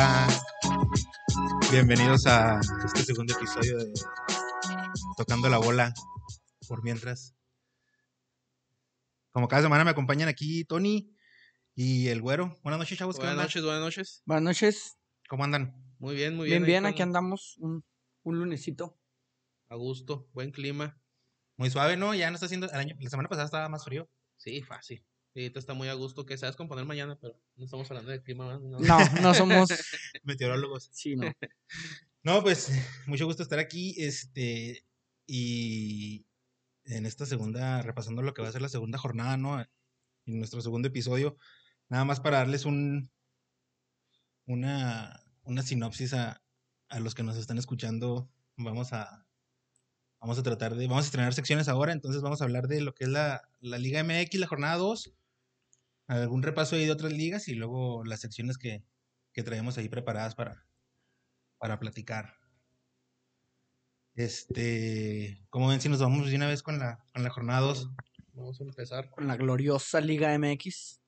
Hola. Bienvenidos a este segundo episodio de Tocando la Bola por mientras. Como cada semana me acompañan aquí Tony y el güero. Buenas noches, chavos. ¿qué Buenas noches, buenas noches. Buenas noches. ¿Cómo andan? Muy bien, muy Bien, bien. bien, aquí andamos un, un lunesito. A gusto, buen clima. Muy suave, ¿no? Ya no está haciendo. el año- la semana pasada estaba más frío. Sí, fácil. Sí, ahorita está muy a gusto que a descomponer mañana, pero no estamos hablando de clima. No. No, no somos. Meteorólogos. Sí, no. No, pues mucho gusto estar aquí. Este. Y en esta segunda, repasando lo que va a ser la segunda jornada, ¿no? En nuestro segundo episodio. Nada más para darles un. Una, una sinopsis a, a los que nos están escuchando. Vamos a. Vamos a tratar de. Vamos a estrenar secciones ahora. Entonces vamos a hablar de lo que es la, la Liga MX, la jornada 2. Algún repaso ahí de otras ligas y luego las secciones que, que traemos ahí preparadas para, para platicar. Este, como ven, si nos vamos de una vez con la, con la jornada 2. Vamos a empezar. Con la gloriosa Liga MX.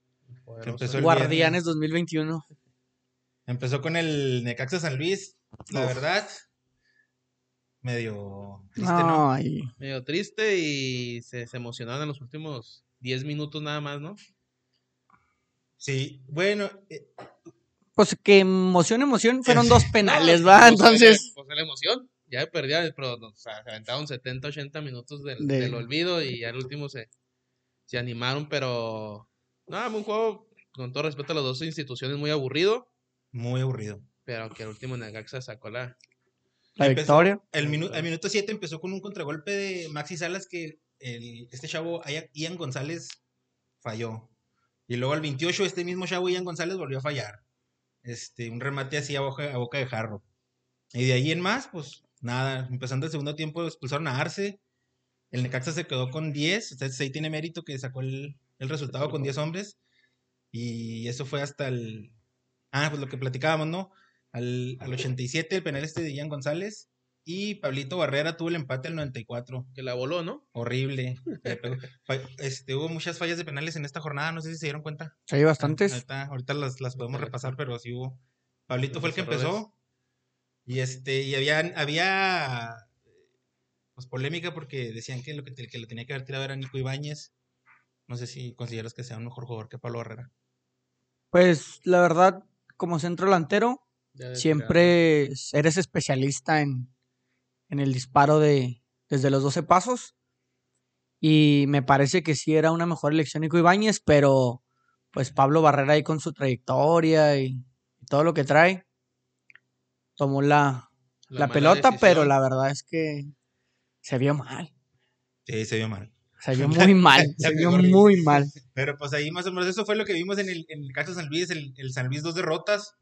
empezó el Guardianes viernes. 2021. Empezó con el Necaxa San Luis, la Uf. verdad. Medio triste, No, ¿no? ahí. Medio triste y se, se emocionaron en los últimos 10 minutos nada más, ¿no? Sí, bueno, eh, Pues que emoción, emoción, fueron dos penales, ¿va? pues, Entonces, Pues, la emoción. Ya perdía, pero o sea, se aventaron 70, 80 minutos del, De- del olvido y ya al último se, se animaron, pero. No, un juego, con todo respeto a las dos instituciones, muy aburrido, muy aburrido. pero que al último Necaxa sacó la. la Empezó- victoria. El, minu- al minuto 7 empezó con un contragolpe de Maxi Salas que el, este chavo, Ian González, falló. Y luego al 28 este mismo Ian González, volvió a fallar. Este, un remate así a boca, a boca de jarro. Y de ahí en más, pues nada, empezando el segundo tiempo expulsaron a Arce. El Necaxa se quedó con 10, entonces ahí tiene mérito que sacó el, el resultado con 10 hombres. Y eso fue hasta el... Ah, pues lo que platicábamos, ¿no? Al, al 87 el penal este de Ian González. Y Pablito Barrera tuvo el empate al 94. Que la voló, ¿no? Horrible. Este, hubo muchas fallas de penales en esta jornada, no sé si se dieron cuenta. Sí, hay bastantes. Ahorita, ahorita las, las podemos repasar, pero sí hubo. Pablito fue el que empezó. Y este, y había, había pues polémica porque decían que lo que, que lo tenía que haber tirado era Nico Ibáñez. No sé si consideras que sea un mejor jugador que Pablo Barrera. Pues la verdad, como centro delantero, siempre eres especialista en, en el disparo de desde los 12 pasos. Y me parece que sí era una mejor elección Nico Ibáñez, pero pues Pablo Barrera ahí con su trayectoria y, y todo lo que trae, tomó la, la pelota, pero la verdad es que se vio mal. Sí, se vio mal. Se vio muy mal, se vio muy mal. Pero pues ahí más o menos eso fue lo que vimos en el, en el Necaxa San Luis, el, el San Luis dos derrotas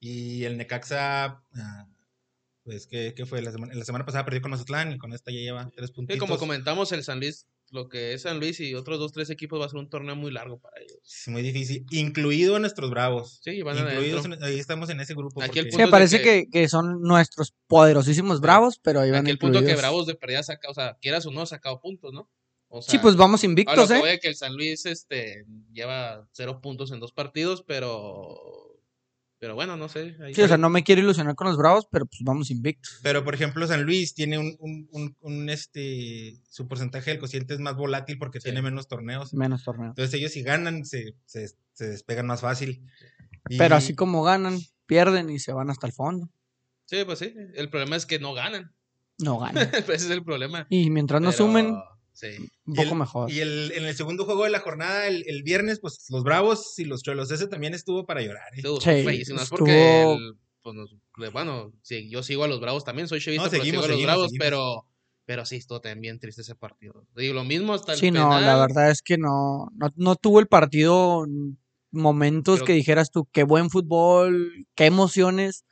y el Necaxa, ah, pues que, fue la semana, la semana pasada perdió con Mazatlán y con esta ya lleva tres puntitos. Sí, como comentamos, el San Luis, lo que es San Luis y otros dos, tres equipos va a ser un torneo muy largo para ellos. Es muy difícil, incluido a nuestros bravos. Sí, van Incluidos en- ahí estamos en ese grupo. Aquí el porque- Sí, punto de parece que- que, que son nuestros poderosísimos bravos, pero ahí van Aquí el punto que incluidos. Bravos de pérdida saca, o sea, quieras o no, ha sacado puntos, ¿no? O Sí, sea, pues vamos invictos, que ¿eh? es que el San Luis este, lleva cero puntos en dos partidos, pero. Pero bueno, no sé. ahí Sí, o sea, no me quiero ilusionar con los bravos, pero pues vamos invictos. Pero por ejemplo, San Luis tiene un, un, un- un, este, su porcentaje del cociente es más volátil porque Sí. tiene menos torneos. Menos torneo. Entonces ellos si ganan se, se, se despegan más fácil. Pero así como ganan, pierden y se van hasta el fondo. Sí, pues sí. El problema es que no ganan. No ganan. Ese es el problema. Y mientras no Pero, sumen, Sí. un Y poco el- mejor. Y el, en el segundo juego de la jornada, el, el viernes, pues los Bravos y los Cholos, ese también estuvo para llorar. ¿eh? Estuvo Sí, feísimo, estuvo- porque, pues, nos- bueno, sí, yo sigo a los Bravos también, soy chivista, No, pero sigo a los seguimos, Bravos, seguimos. pero, pero sí, estuvo también bien triste ese partido. Digo, lo mismo hasta el Sí, no, la verdad es que no, no, no tuvo el partido momentos Creo que- dijeras tú, qué buen fútbol, qué emociones.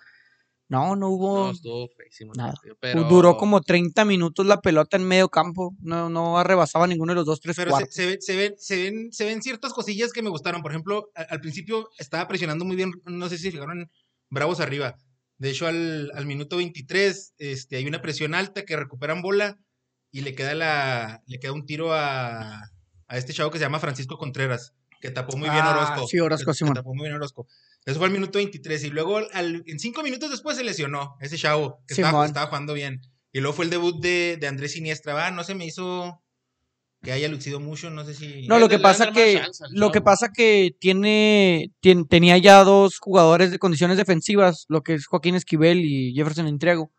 No, no hubo. No, estuvo feísimo el nada. partido, pero- Duró como 30 minutos la pelota en medio campo. No, no rebasaba ninguno de los dos, tres, Pero se, cuartos. se, ve- se ven, se, ven, se ven ciertas cosillas que me gustaron. Por ejemplo, al, principio estaba presionando muy bien, no sé si fijaron, Bravos arriba. De hecho, al, al minuto 23 este, hay una presión alta que recuperan bola y le queda, la, le queda un tiro a, a este chavo que se llama Francisco Contreras, que tapó muy bien Ah, Orozco. sí, Orozco, que- que Simón. tapó muy bien Orozco. Eso fue al minuto 23. Y luego, al- en cinco minutos después, se lesionó ese chavo que estaba, jugando bien. Y luego fue el debut de, de Andrés Siniestra. Va, no se me hizo que haya lucido mucho. No sé si. No, lo que pasa que chance lo que pasa que tiene tien- tenía ya dos jugadores de condiciones defensivas, lo que es Joaquín Esquivel y Jefferson Intriago.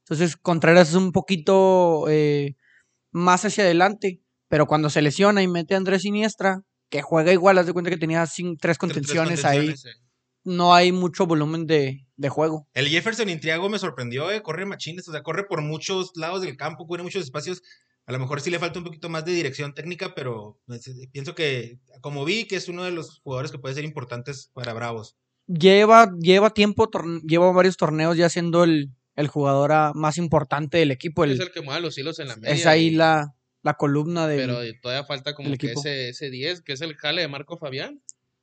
Entonces Contreras es un poquito eh, más hacia adelante, pero cuando se lesiona y mete a Andrés Siniestra, que juega igual, haz de cuenta que tenía cin- tres tres contenciones ahí, contenciones. No hay mucho volumen de, de juego. El Jefferson Intriago me sorprendió, eh, corre machines, o sea, corre por muchos lados del campo, cubre muchos espacios. A lo mejor sí le falta un poquito más de dirección técnica, pero pues, eh, pienso que, como vi, que es uno de los jugadores que puede ser importantes para Bravos. Lleva, lleva tiempo, lleva varios torneos ya siendo el, el jugador más importante del equipo. el- Es el que mueve los hilos en la media. es ahí y- la, la columna del... Pero todavía falta como que equipo. ese, ese 10, que es el jale de Marco Fabián,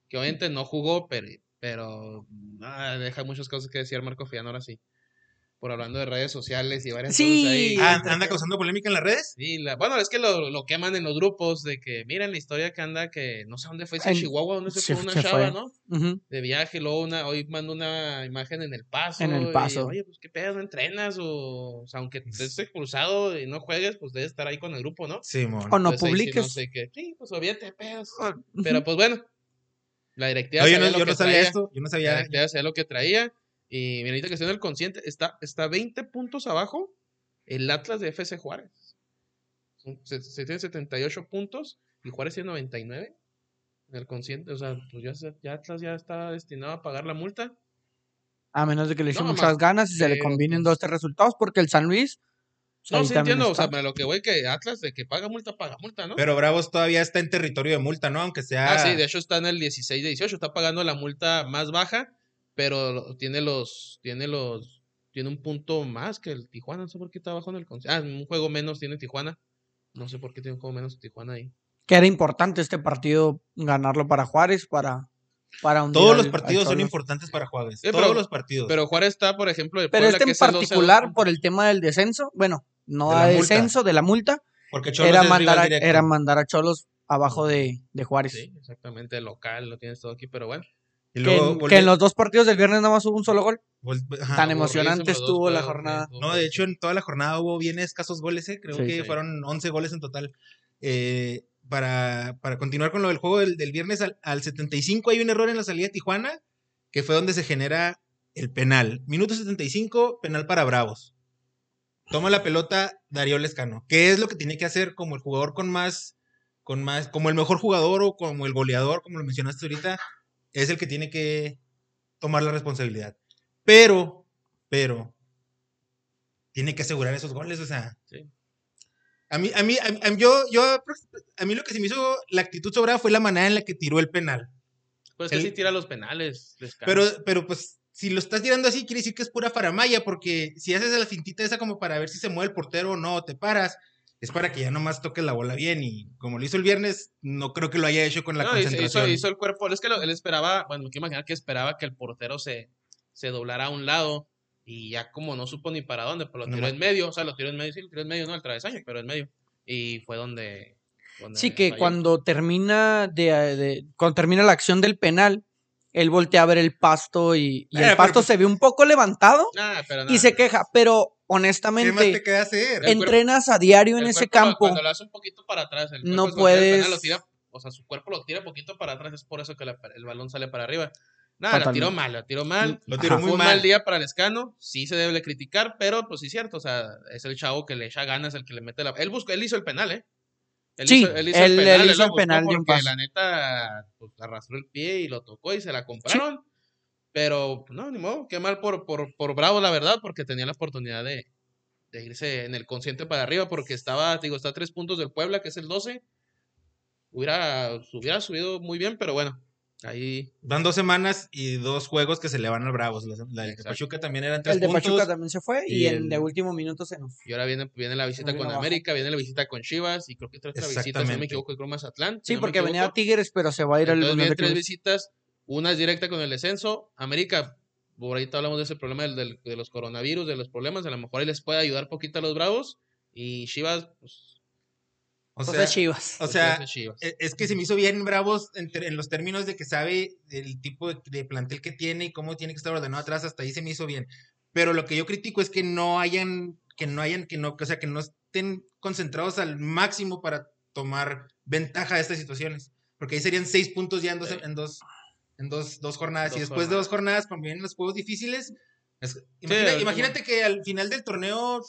que obviamente no jugó, pero, pero ah, deja muchas cosas que decir Marco Fabián ahora sí. Por hablando de redes sociales y varias Sí. cosas ahí. Ah, ¿Anda causando polémica en las redes? Sí, la- bueno, es que lo, lo queman en los grupos de que, miren la historia que anda, que no sé dónde fue, si en Chihuahua, donde se se- fue una se chava, fue. ¿no? Ujú. De viaje, luego una, hoy mando una imagen en el paso. En El y, Paso. Oye, pues qué pedo, no entrenas, o, o sea, aunque estés expulsado y no juegues, pues debes estar ahí con el grupo, ¿no? Simón. O no Entonces, ahí sí publiques. no sé qué. Sí, pues olvídate, pedos. Ujú. Pero pues bueno, la directiva No, yo no, lo yo que no sabía traía, esto, yo no La sabía. directiva sabía lo que traía. Y mira, ahorita que estoy en el consciente, está, está 20 puntos abajo el Atlas de FC Juárez. Se, se tiene 78 puntos y Juárez tiene 99 en el consciente. O sea, pues ya, Atlas ya está destinado a pagar la multa. A menos de que le echen No, muchas ganas y se le combinen pues- dos, tres resultados, porque el San Luis. No, sí entiendo. O sea, lo que voy que Atlas de que paga multa, paga multa, ¿no? Pero Bravos todavía está en territorio de multa, ¿no? Aunque sea. Ah, sí, de hecho está en el 16 de 18, está pagando la multa más baja, pero tiene los, tiene los, tiene un punto más que el Tijuana, no sé por qué está abajo en el Ah, un juego menos tiene Tijuana. No sé por qué tiene un juego menos Tijuana ahí. Que era importante este partido ganarlo para Juárez, para, para Todos al- los partidos son importantes para Juárez. Sí, todos pero- los partidos. Pero Juárez está, por ejemplo, el Pero Puebla, este en es el 12 a particular, 12. por el tema del descenso, bueno, no De de multa. descenso, de la multa, Porque Cholos era mandar, a, era mandar a Cholos abajo de, de Juárez. Sí, exactamente, local, lo tienes todo aquí, pero bueno. Y Que, en, volvió- que en los dos partidos del viernes nada más hubo un solo gol. vol- ajá. Tan emocionante dos estuvo la jornada. No, de hecho, en toda la jornada hubo bien escasos goles, ¿eh? Creo Sí, que sí. fueron 11 goles en total. Eh, para, para continuar con lo del juego del, del viernes, al, al 75 hay un error en la salida de Tijuana, que fue donde se genera el penal. Minuto 75, penal para Bravos. Toma la pelota Darío Lescano. ¿Qué es lo que tiene que hacer como el jugador con más, con más, como el mejor jugador o como el goleador, como lo mencionaste ahorita? Es el que tiene que tomar la responsabilidad. Pero, pero, tiene que asegurar esos goles, o sea. A mí, a mí, a yo, yo, a mí lo que se me hizo la actitud sobrada fue la manera en la que tiró el penal. Pues que sí tira los penales. Pero, pero pues, si lo estás tirando así, quiere decir que es pura faramaya, porque si haces la fintita esa como para ver si se mueve el portero o no, te paras, es para que ya nomás toques la bola bien. Y como lo hizo el viernes, no creo que lo haya hecho con la No, concentración. hizo- hizo el cuerpo. Es que lo- él esperaba, bueno, me quiero imaginar que esperaba que el portero se, se doblara a un lado y ya como no supo ni para dónde, pues lo tiró en medio, o sea, lo tiró en medio, sí, lo tiró en medio, no al travesaño, pero en medio. Y fue donde. donde Sí, que falló. cuando termina de, de- cuando termina la acción del penal, él voltea a ver el pasto y, y Eh, el pero pasto pues- se ve un poco levantado Nah, pero y se queja, pero ¿Qué más te honestamente queda hacer? Entrenas a diario en El ese campo. Cuando lo hace un poquito para atrás, el No el penal puedes- lo tira- o sea, su cuerpo lo tira poquito para atrás, es por eso que la- el balón sale para arriba. Nada, la tiró mal, la tiró mal. Lo tiró Ajá. muy Fue un mal. día para el escano, sí se debe criticar, pero pues sí es cierto, o sea, es el chavo que le echa ganas, el que le mete la... Él buscó, él hizo el penal, ¿eh? Él Sí, hizo, él hizo él- el él penal, hizo lo el penal de un porque paso. la neta, pues arrastró el pie y lo tocó y se la compraron. Pero, no, ni modo, qué mal por, por, por Bravo, la verdad, porque tenía la oportunidad de, de irse en el consciente para arriba, porque estaba, digo, está a tres puntos del Puebla, que es el 12. Hubiera, hubiera subido muy bien, pero bueno, ahí Van dos semanas y dos juegos que se le van al Bravos. La, la de. Pachuca también eran tres El de puntos. Pachuca también se fue y, y el, el- de último minuto se nos. Y ahora viene, viene la visita con abajo. América, viene la visita con Chivas y creo que otra visita, si no me equivoco, creo Mazatlán. si Sí, no me porque venía a. Tigres, pero se va a ir al vienen de tres visitas, una es directa con el descenso. América, por ahorita hablamos de ese problema del, del- de los coronavirus, de los problemas, a lo mejor ahí les puede ayudar poquito a los Bravos. Y Chivas, pues, O sea, es Chivas. o sea, Chivas. es que se me hizo bien Bravos en, en los términos de que sabe el tipo de, de plantel que tiene y cómo tiene que estar ordenado atrás, hasta ahí se me hizo bien. Pero lo que yo critico es que no hayan, que no hayan, que no, o sea, que no estén concentrados al máximo para tomar ventaja de estas situaciones. Porque ahí serían seis puntos ya en dos, Sí. en dos, en dos, dos jornadas. y Dos después de dos jornadas, cuando vienen los juegos difíciles, es- imagina- el imagínate que al final del torneo,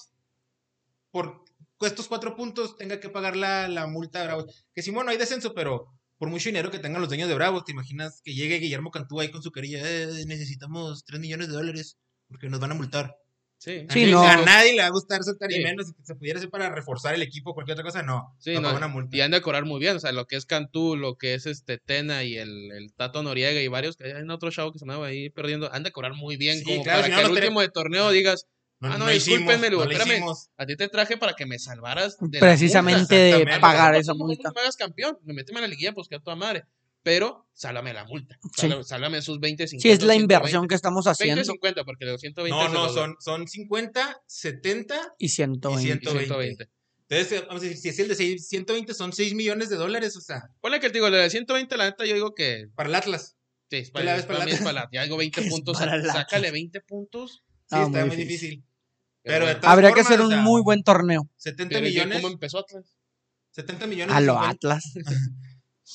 por estos cuatro puntos, tenga que pagar la, la multa a Bravos. Que sí, bueno, hay descenso, pero por mucho dinero que tengan los dueños de Bravos, ¿te imaginas que llegue Guillermo Cantú ahí con su carilla? "Eh, necesitamos tres millones de dólares porque nos van a multar. Sí, A Sí, no. A nadie le va a gustar soltar y menos que se pudiera hacer para reforzar el equipo o cualquier otra cosa, no. Sí, no, no, una multa. y han de cobrar muy bien, o sea, lo que es Cantú, lo que es este Tena y el, el Tato Noriega y varios, que hay otro chavo que se me va ahí perdiendo, han de cobrar muy bien, Sí, como claro, para si no, que no último de torneo digas, ah, no, discúlpenme, le digo, no espérame, hicimos. a ti te traje para que me salvaras de la Precisamente de pagar esa ¿Cómo- multa. cómo me hagas campeón? Me méteme a la liguilla, pues que a toda madre. Pero, sálvame la multa. Sí. Sálvame, sálvame esos 20, 50. Sí, es la 120. inversión que estamos 20, haciendo. 50, porque los 120 No, no, son, son 50, 70 Y 120. Y Y 120. 120. Entonces, vamos a decir, si es el de seis- 120, son 6 millones de dólares, o sea, Ponle que te digo, la de 120, la neta, yo digo que para el Atlas. Sí, es ¿Tú para, para la- Ya digo 20 puntos. Sácale 20 puntos. Sí, Ah, está muy muy difícil. difícil. Pero de bueno, todas Habría que formas, hacer o un sea, muy buen torneo. 70 pero es que millones. ¿Cómo empezó Atlas? 70 millones. A de lo 50 Atlas.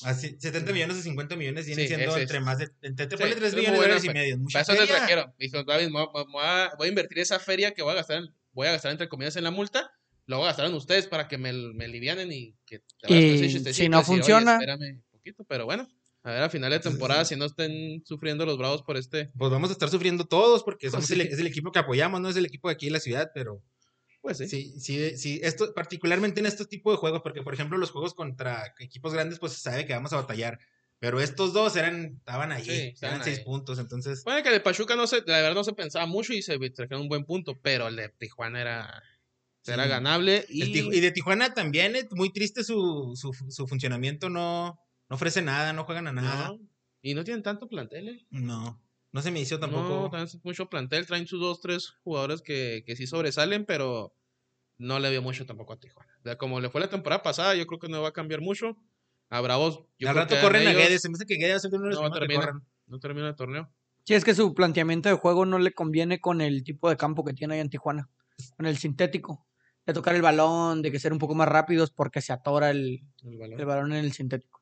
así, 70 millones de 50 millones viene Sí, siendo ese entre más de. Entre, Sí, ponle 3 es muy millones de dólares y medio. Para eso te trajeron. Dijo, David, voy, a- voy a, invertir esa feria que voy a gastar, en- voy a gastar entre comillas en la multa. Lo voy a gastar en ustedes para que me, me alivianen y que te Y si no y decir, "Oye, funciona". espérame un poquito, pero bueno. A ver, a final de temporada, si no estén sufriendo los bravos por este, Pues vamos a estar sufriendo todos porque somos Sí. el, es el equipo que apoyamos, no es el equipo de aquí de la ciudad, pero pues sí. sí, sí, sí, esto, particularmente en estos tipos de juegos, porque por ejemplo los juegos contra equipos grandes, pues se sabe que vamos a batallar. Pero estos dos eran, estaban ahí, estaban eran seis ahí. puntos, entonces. Bueno, que el de Pachuca no se, la verdad no se pensaba mucho y se trajeron un buen punto, pero el de Tijuana era, era ganable y, y de Tijuana también, eh, muy triste su, su, su funcionamiento, no, no ofrece nada, no juegan a nada. no, y no tienen tanto plantel, ¿eh? No, no se me hizo No, tampoco. es mucho plantel, traen sus dos, tres jugadores que, que sí sobresalen, pero no le vio mucho tampoco a Tijuana. O sea, como le fue la temporada pasada, yo creo que no va a cambiar mucho. A Bravos, yo Al creo rato que corren a Guedes, se me hace que Guedes va a ser uno de No, termina. No termina el torneo. Sí, es que su planteamiento de juego no le conviene con el tipo de campo que tiene ahí en Tijuana. Con el sintético. De tocar el balón, de que ser un poco más rápidos porque se atora el, El balón. el balón en el sintético.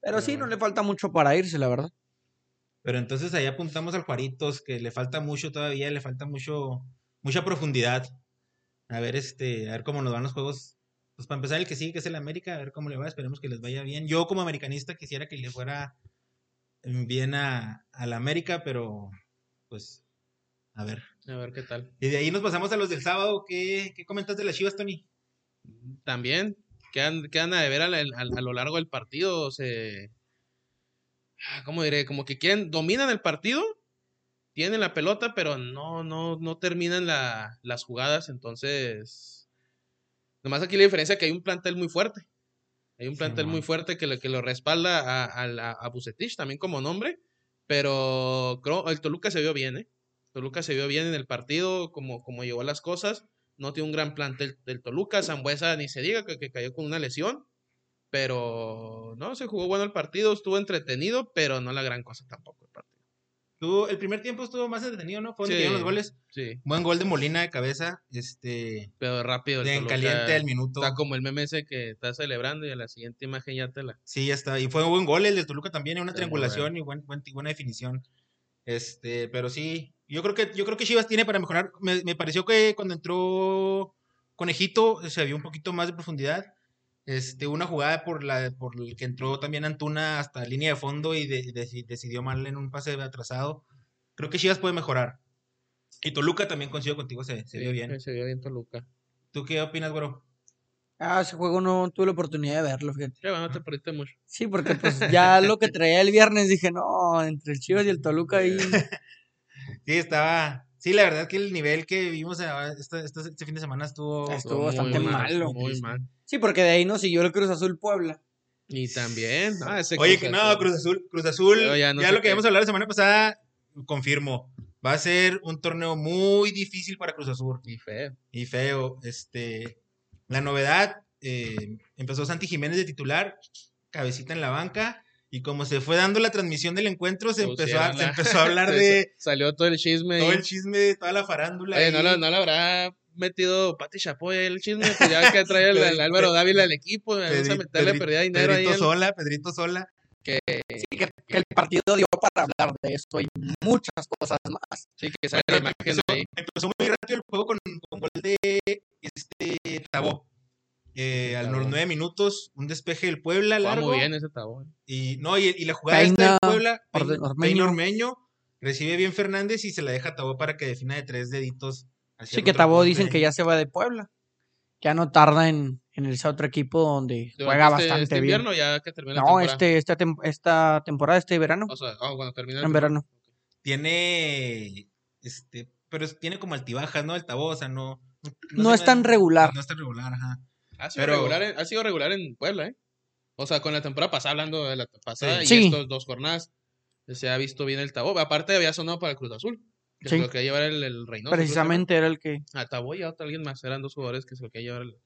Pero sí, no le falta mucho para irse, la verdad. Pero entonces ahí apuntamos al Juaritos, que le falta mucho todavía, le falta mucho, mucha profundidad. A ver, este, a ver cómo nos van los juegos. Pues para empezar, el que sigue, que es el América, a ver cómo le va, esperemos que les vaya bien. Yo como americanista quisiera que le fuera bien a, a la América, pero pues, a ver. A ver qué tal. Y de ahí nos pasamos a los del sábado. ¿Qué, qué comentas de las Chivas, Tony? También quedan, quedan a ver a, la- a- a lo largo del partido. Se, ah, ¿Cómo diré? Como que quieren, dominan el partido, tienen la pelota, pero no, no, no terminan la- las jugadas. Entonces, nomás aquí la diferencia es que hay un plantel muy fuerte. Hay un plantel muy fuerte que, lo- que lo respalda a, a, a Bucetich también como nombre. Pero creo, el Toluca se vio bien, ¿eh? Toluca se vio bien en el partido, como, como llevó las cosas. No tiene un gran plantel del Toluca. Zambuesa ni se diga que, que cayó con una lesión. Pero no, se jugó bueno el partido, estuvo entretenido, pero no la gran cosa tampoco el partido. Tuvo- el primer tiempo estuvo más entretenido, ¿no? Fue donde Sí. los goles. Sí, Buen gol de Molina de cabeza. Este. pero rápido. el De en Toluca caliente al minuto. Está como el meme ese que está celebrando y a la siguiente imagen ya te la. Sí, ya está. Y fue un buen gol el de Toluca también, una Sí, triangulación y buen, buen- buena definición. Este, pero sí, yo creo que yo creo que Chivas tiene para mejorar. Me, me pareció que cuando entró Conejito se vio un poquito más de profundidad. Este, una jugada por la por el que entró también Antuna hasta línea de fondo y de- de- decidió mal en un pase atrasado. Creo que Chivas puede mejorar. Y Toluca también coincido contigo, se, se vio bien. Se vio bien Toluca. ¿Tú qué opinas, güero? Ah, ese juego no tuve la oportunidad de verlo, fíjate. Ya, bueno, no te perdiste mucho. Sí, porque pues ya lo que traía el viernes dije, no, entre el Chivas y el Toluca ahí. Sí, estaba. Sí, la verdad que el nivel que vimos esta- este fin de semana estuvo. Estuvo muy bastante mal, malo. Muy mal. Sí, porque de ahí nos siguió el Cruz Azul Puebla. Y también. ah, ese Oye, Cruz que no, Azul. Cruz Azul, Cruz Azul, Pero ya, ya no lo que habíamos hablado la semana pasada, confirmo. Va a ser un torneo muy difícil para Cruz Azul Y feo. y feo. Este, la novedad eh, empezó Santi Jiménez de titular, cabecita en la banca, y como se fue dando la transmisión del encuentro, se, empezó a, se empezó a hablar de Salió todo el chisme. todo el chisme, toda la farándula. Oye, no, lo- no le habrá metido Pati Chapoy el chisme, pues ya que trae el, Álvaro Dávila al equipo, Pedri- meterle Pedri- perdida dinero ahí. Pedrito Sola, Pedrito Sola. Sí, que, que el partido dio para hablar de eso y muchas cosas más. Sí, que sale la imagen empezó, ahí. empezó muy rápido el juego con, con gol de este Tabó. Eh, a los Tabó. nueve minutos, un despeje del Puebla largo. muy bien ese tabón. Y no, y, y la jugada esta Peina, del Puebla, Peina, Ormeño. Recibe bien Fernández y se la deja a Tabó para que defina de tres deditos. hacia Sí, que Tabó dicen que ya se va de Puebla. Ya no tarda en, en irse a otro equipo donde Durante juega este- bastante este bien. invierno ya que termina No, temporada. este, esta, tem- esta temporada, este verano. O sea, ah, cuando termina En verano. Tiene, este, pero tiene como altibajas, ¿no? El Tabó, o sea, no. No es tan regular. No es tan regular, ajá. Ha sido, Pero- regular en, ha sido regular en Puebla, ¿eh? O sea, con la temporada pasada, hablando de la pasada Sí. y Sí. estos dos jornadas, se ha visto bien el Tabó. Aparte, había sonado para el Cruz Azul, que Sí. se lo quería llevar el, el Reynoso. Precisamente era el que. A Tabó y a otro- alguien más, eran dos jugadores que se lo quería llevar el...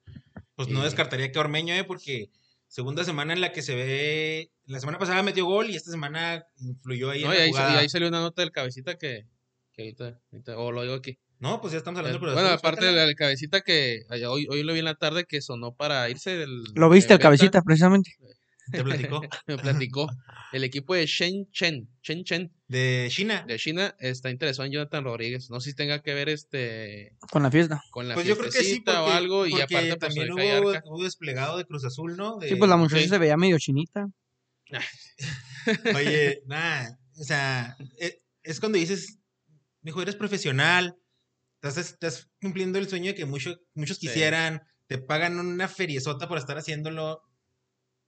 Pues no Y- descartaría que Ormeño, ¿eh? Porque segunda semana en la que se ve. La semana pasada metió gol y esta semana influyó ahí No, en y la ahí, jugada. y ahí salió una nota del cabecita que, que ahorita, ahorita- o lo digo aquí. No, pues ya estamos hablando de Cruz bueno, aparte del cabecita que hoy, hoy lo vi en la tarde que sonó para irse del... Lo viste, el cabecita, precisamente. Te platicó. Me platicó. El equipo de Shen Chen, Chen Chen De China. de China está interesado en Jonathan Rodríguez. No sé si tenga que ver este Con la fiesta. con la Pues yo creo que sí, porque, o algo y aparte pues, también hubo, hubo desplegado de Cruz Azul, ¿no? Sí, pues la muchacha sí. se veía medio chinita. Oye, nada, o sea, e- es, cuando dices, mijo, eres profesional, estás, estás cumpliendo el sueño de que mucho- muchos Sí. quisieran, te pagan una feriezota por estar haciéndolo.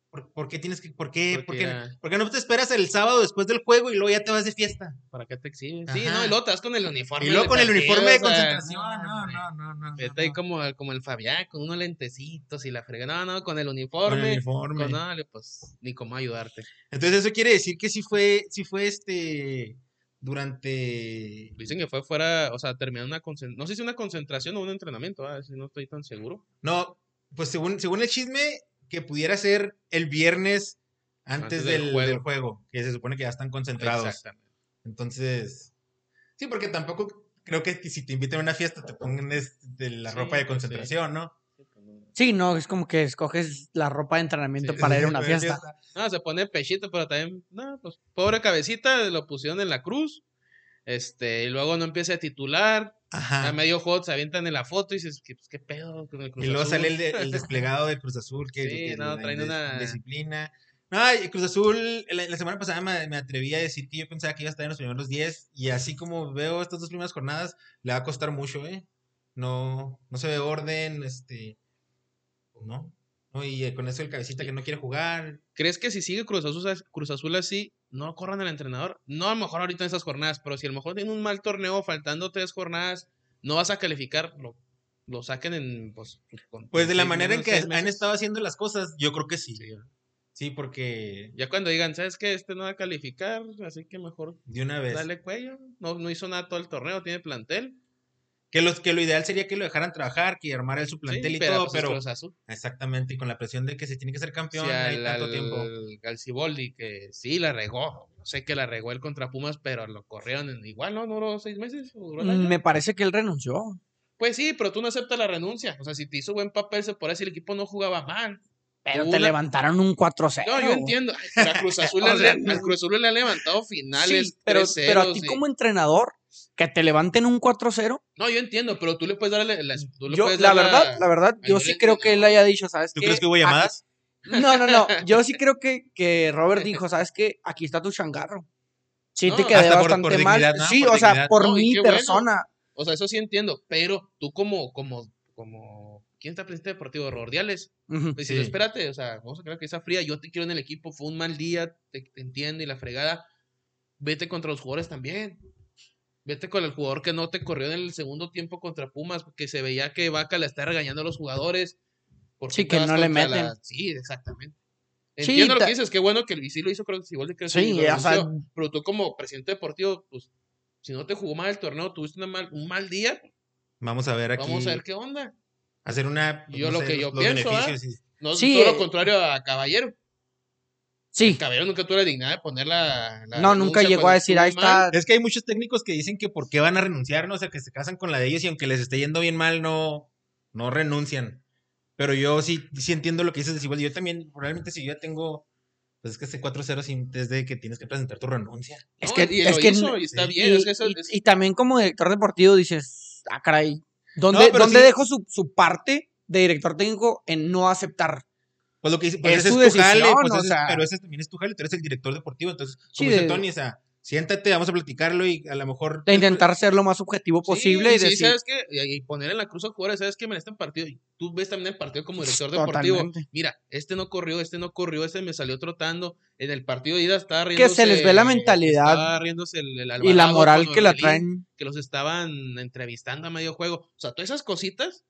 ¿Por, por qué tienes que, por qué, Porque por qué- por qué no te esperas el sábado después del juego y luego ya te vas de fiesta? ¿Para qué te exhibes? Sí, no, y luego te vas con el uniforme. Y luego con el partido, uniforme de o sea, concentración. no, No, no, no, no. No, ahí no. como, como el Fabián, con unos lentecitos y la frega. No, no, con el Con uniforme. el uniforme. Con nada, pues ni cómo ayudarte. Entonces eso quiere decir que sí fue, sí fue este durante Dicen que fue fuera, o sea, terminando una concentración. No sé si una concentración o un entrenamiento, ah, si no estoy tan seguro. No, pues según, según el chisme, que pudiera ser el viernes antes, Antes del del, juego. del juego, que se supone que ya están concentrados. Exactamente. Entonces, sí, porque tampoco creo que si te invitan a una fiesta te pongan este, la Sí, ropa de pues sí. concentración, ¿no? Sí, no, es como que escoges la ropa de entrenamiento Sí, para ir a una fiesta. No, se pone pechito, pero también, no, pues, pobre cabecita, lo pusieron en la cruz. Este, y luego no empieza a titular. A Ajá. medio juego se avientan en la foto y dices, ¿qué, pues, qué pedo con el Cruz Y luego Azul?" sale el, de- el desplegado de Cruz Azul, que, Sí, que no, la traen una- disciplina. No, Cruz Azul, la, la semana pasada me, me atreví a decir que yo pensaba que iba a estar en los primeros 10, y así como veo estas dos primeras jornadas, le va a costar mucho, ¿eh? No, no se ve orden, este, ¿no? No, y eh, con eso el cabecita que no quiere jugar. ¿Crees que si sigue Cruz Azul, Cruz Azul así, no corran al entrenador? No a lo mejor ahorita en esas jornadas, pero si a lo mejor tiene un mal torneo, faltando tres jornadas, no vas a calificar, lo, lo saquen en, pues... con- Pues de la manera en que han estado haciendo las cosas, yo creo que sí. Sí, Sí, porque Ya cuando digan, ¿sabes qué? Este no va a calificar, así que mejor de una vez. dale cuello. No, no hizo nada todo el torneo, tiene plantel. Que, los, que lo ideal sería que lo dejaran trabajar, que armara el su plantel Sí, y pero, todo, pues, es pero exactamente, y con la presión de que se tiene que ser campeón Sí, hay al, tanto al- tiempo. al Ciboldi, que sí la regó. Sé que la regó él contra Pumas, pero lo corrieron en, igual, ¿no? ¿No duró seis meses? ¿O duró el? Mm, Me parece que él renunció. Pues sí, pero tú no aceptas la renuncia. O sea, si te hizo buen papel, se puede decir el equipo no jugaba mal. Pero te una- levantaron un 4-0. No, yo entiendo. Pero a Cruz Azul, O le, Cruz Azul le ha levantado finales, Sí, pero, 3-0. pero a ti como entrenador, que te levanten un 4-0. No, yo entiendo, pero tú le puedes darle la, tú le Yo, puedes la dar verdad, la verdad, yo sí creo que él haya dicho, ¿sabes ¿Tú qué? crees que hubo Aquí- llamadas? No, no, no. Yo sí creo que, que Robert dijo, ¿sabes qué? Aquí está tu changarro. Sí, te quedé hasta por- bastante por mal. dignidad, ¿no? Sí, Por o sea, dignidad. por No, mi bueno. persona. O sea, eso sí entiendo, pero tú como, como, como, ¿quién está presidente deportivo? Rordiales. Pues Sí. sí. espérate, o sea, vamos a creer que esa fría, yo te quiero en el equipo, fue un mal día, te, te entiende y la fregada. Vete contra los jugadores también. Vete con el jugador que no te corrió en el segundo tiempo contra Pumas, que se veía que Vaca le está regañando a los jugadores. ¿Por Sí, que no le meten. la- Sí, exactamente. Sí, Entiendo lo que dices, qué bueno que el sí lo hizo, creo que igual de que Sí, lo pero tú como presidente deportivo, pues, si no te jugó mal el torneo, tuviste una mal, un mal día, Vamos a ver aquí. vamos a ver qué onda. hacer una... Yo no lo que yo los pienso, y- No, Sí, todo eh. lo contrario a Caballero. Sí, Caballero nunca tuvo la dignidad de poner la. la no, nunca llegó a decir, ahí está. Es que hay muchos técnicos que dicen que por qué van a renunciar, ¿no? O sea, que se casan con la de ellos y aunque les esté yendo bien mal, no, no renuncian. Pero yo sí, sí entiendo lo que dices de igual. Yo también, probablemente si yo ya tengo, pues es que ese 4-0 sin- desde que tienes que presentar tu renuncia. Es No, que, y es que hizo, y está sí. bien. y, es que eso y- es- y también como director deportivo dices, ah, caray, ¿dónde, No, ¿dónde sí. dejo su, su parte de director técnico en no aceptar? Pues lo que dice, pues Es ese es su tu jale, pues o ese- sea. pero ese también es tu jale, tú eres el director deportivo, entonces, Sí, como dice de- Tony, o sea, siéntate, vamos a platicarlo y a lo mejor... De intentar ser lo más objetivo posible Sí, y sí, decir, ¿sabes qué? Y, poner en la cruz a jugadores, ¿sabes qué? Me este partido. Y tú ves también el partido como director deportivo. Totalmente. Mira, este no corrió, este no corrió, este me salió trotando. En el partido de ida estaba Que riéndose. se les ve la mentalidad Estaba riéndose el, el y la moral que la traen. Que los estaban entrevistando a medio juego. O sea, todas esas cositas,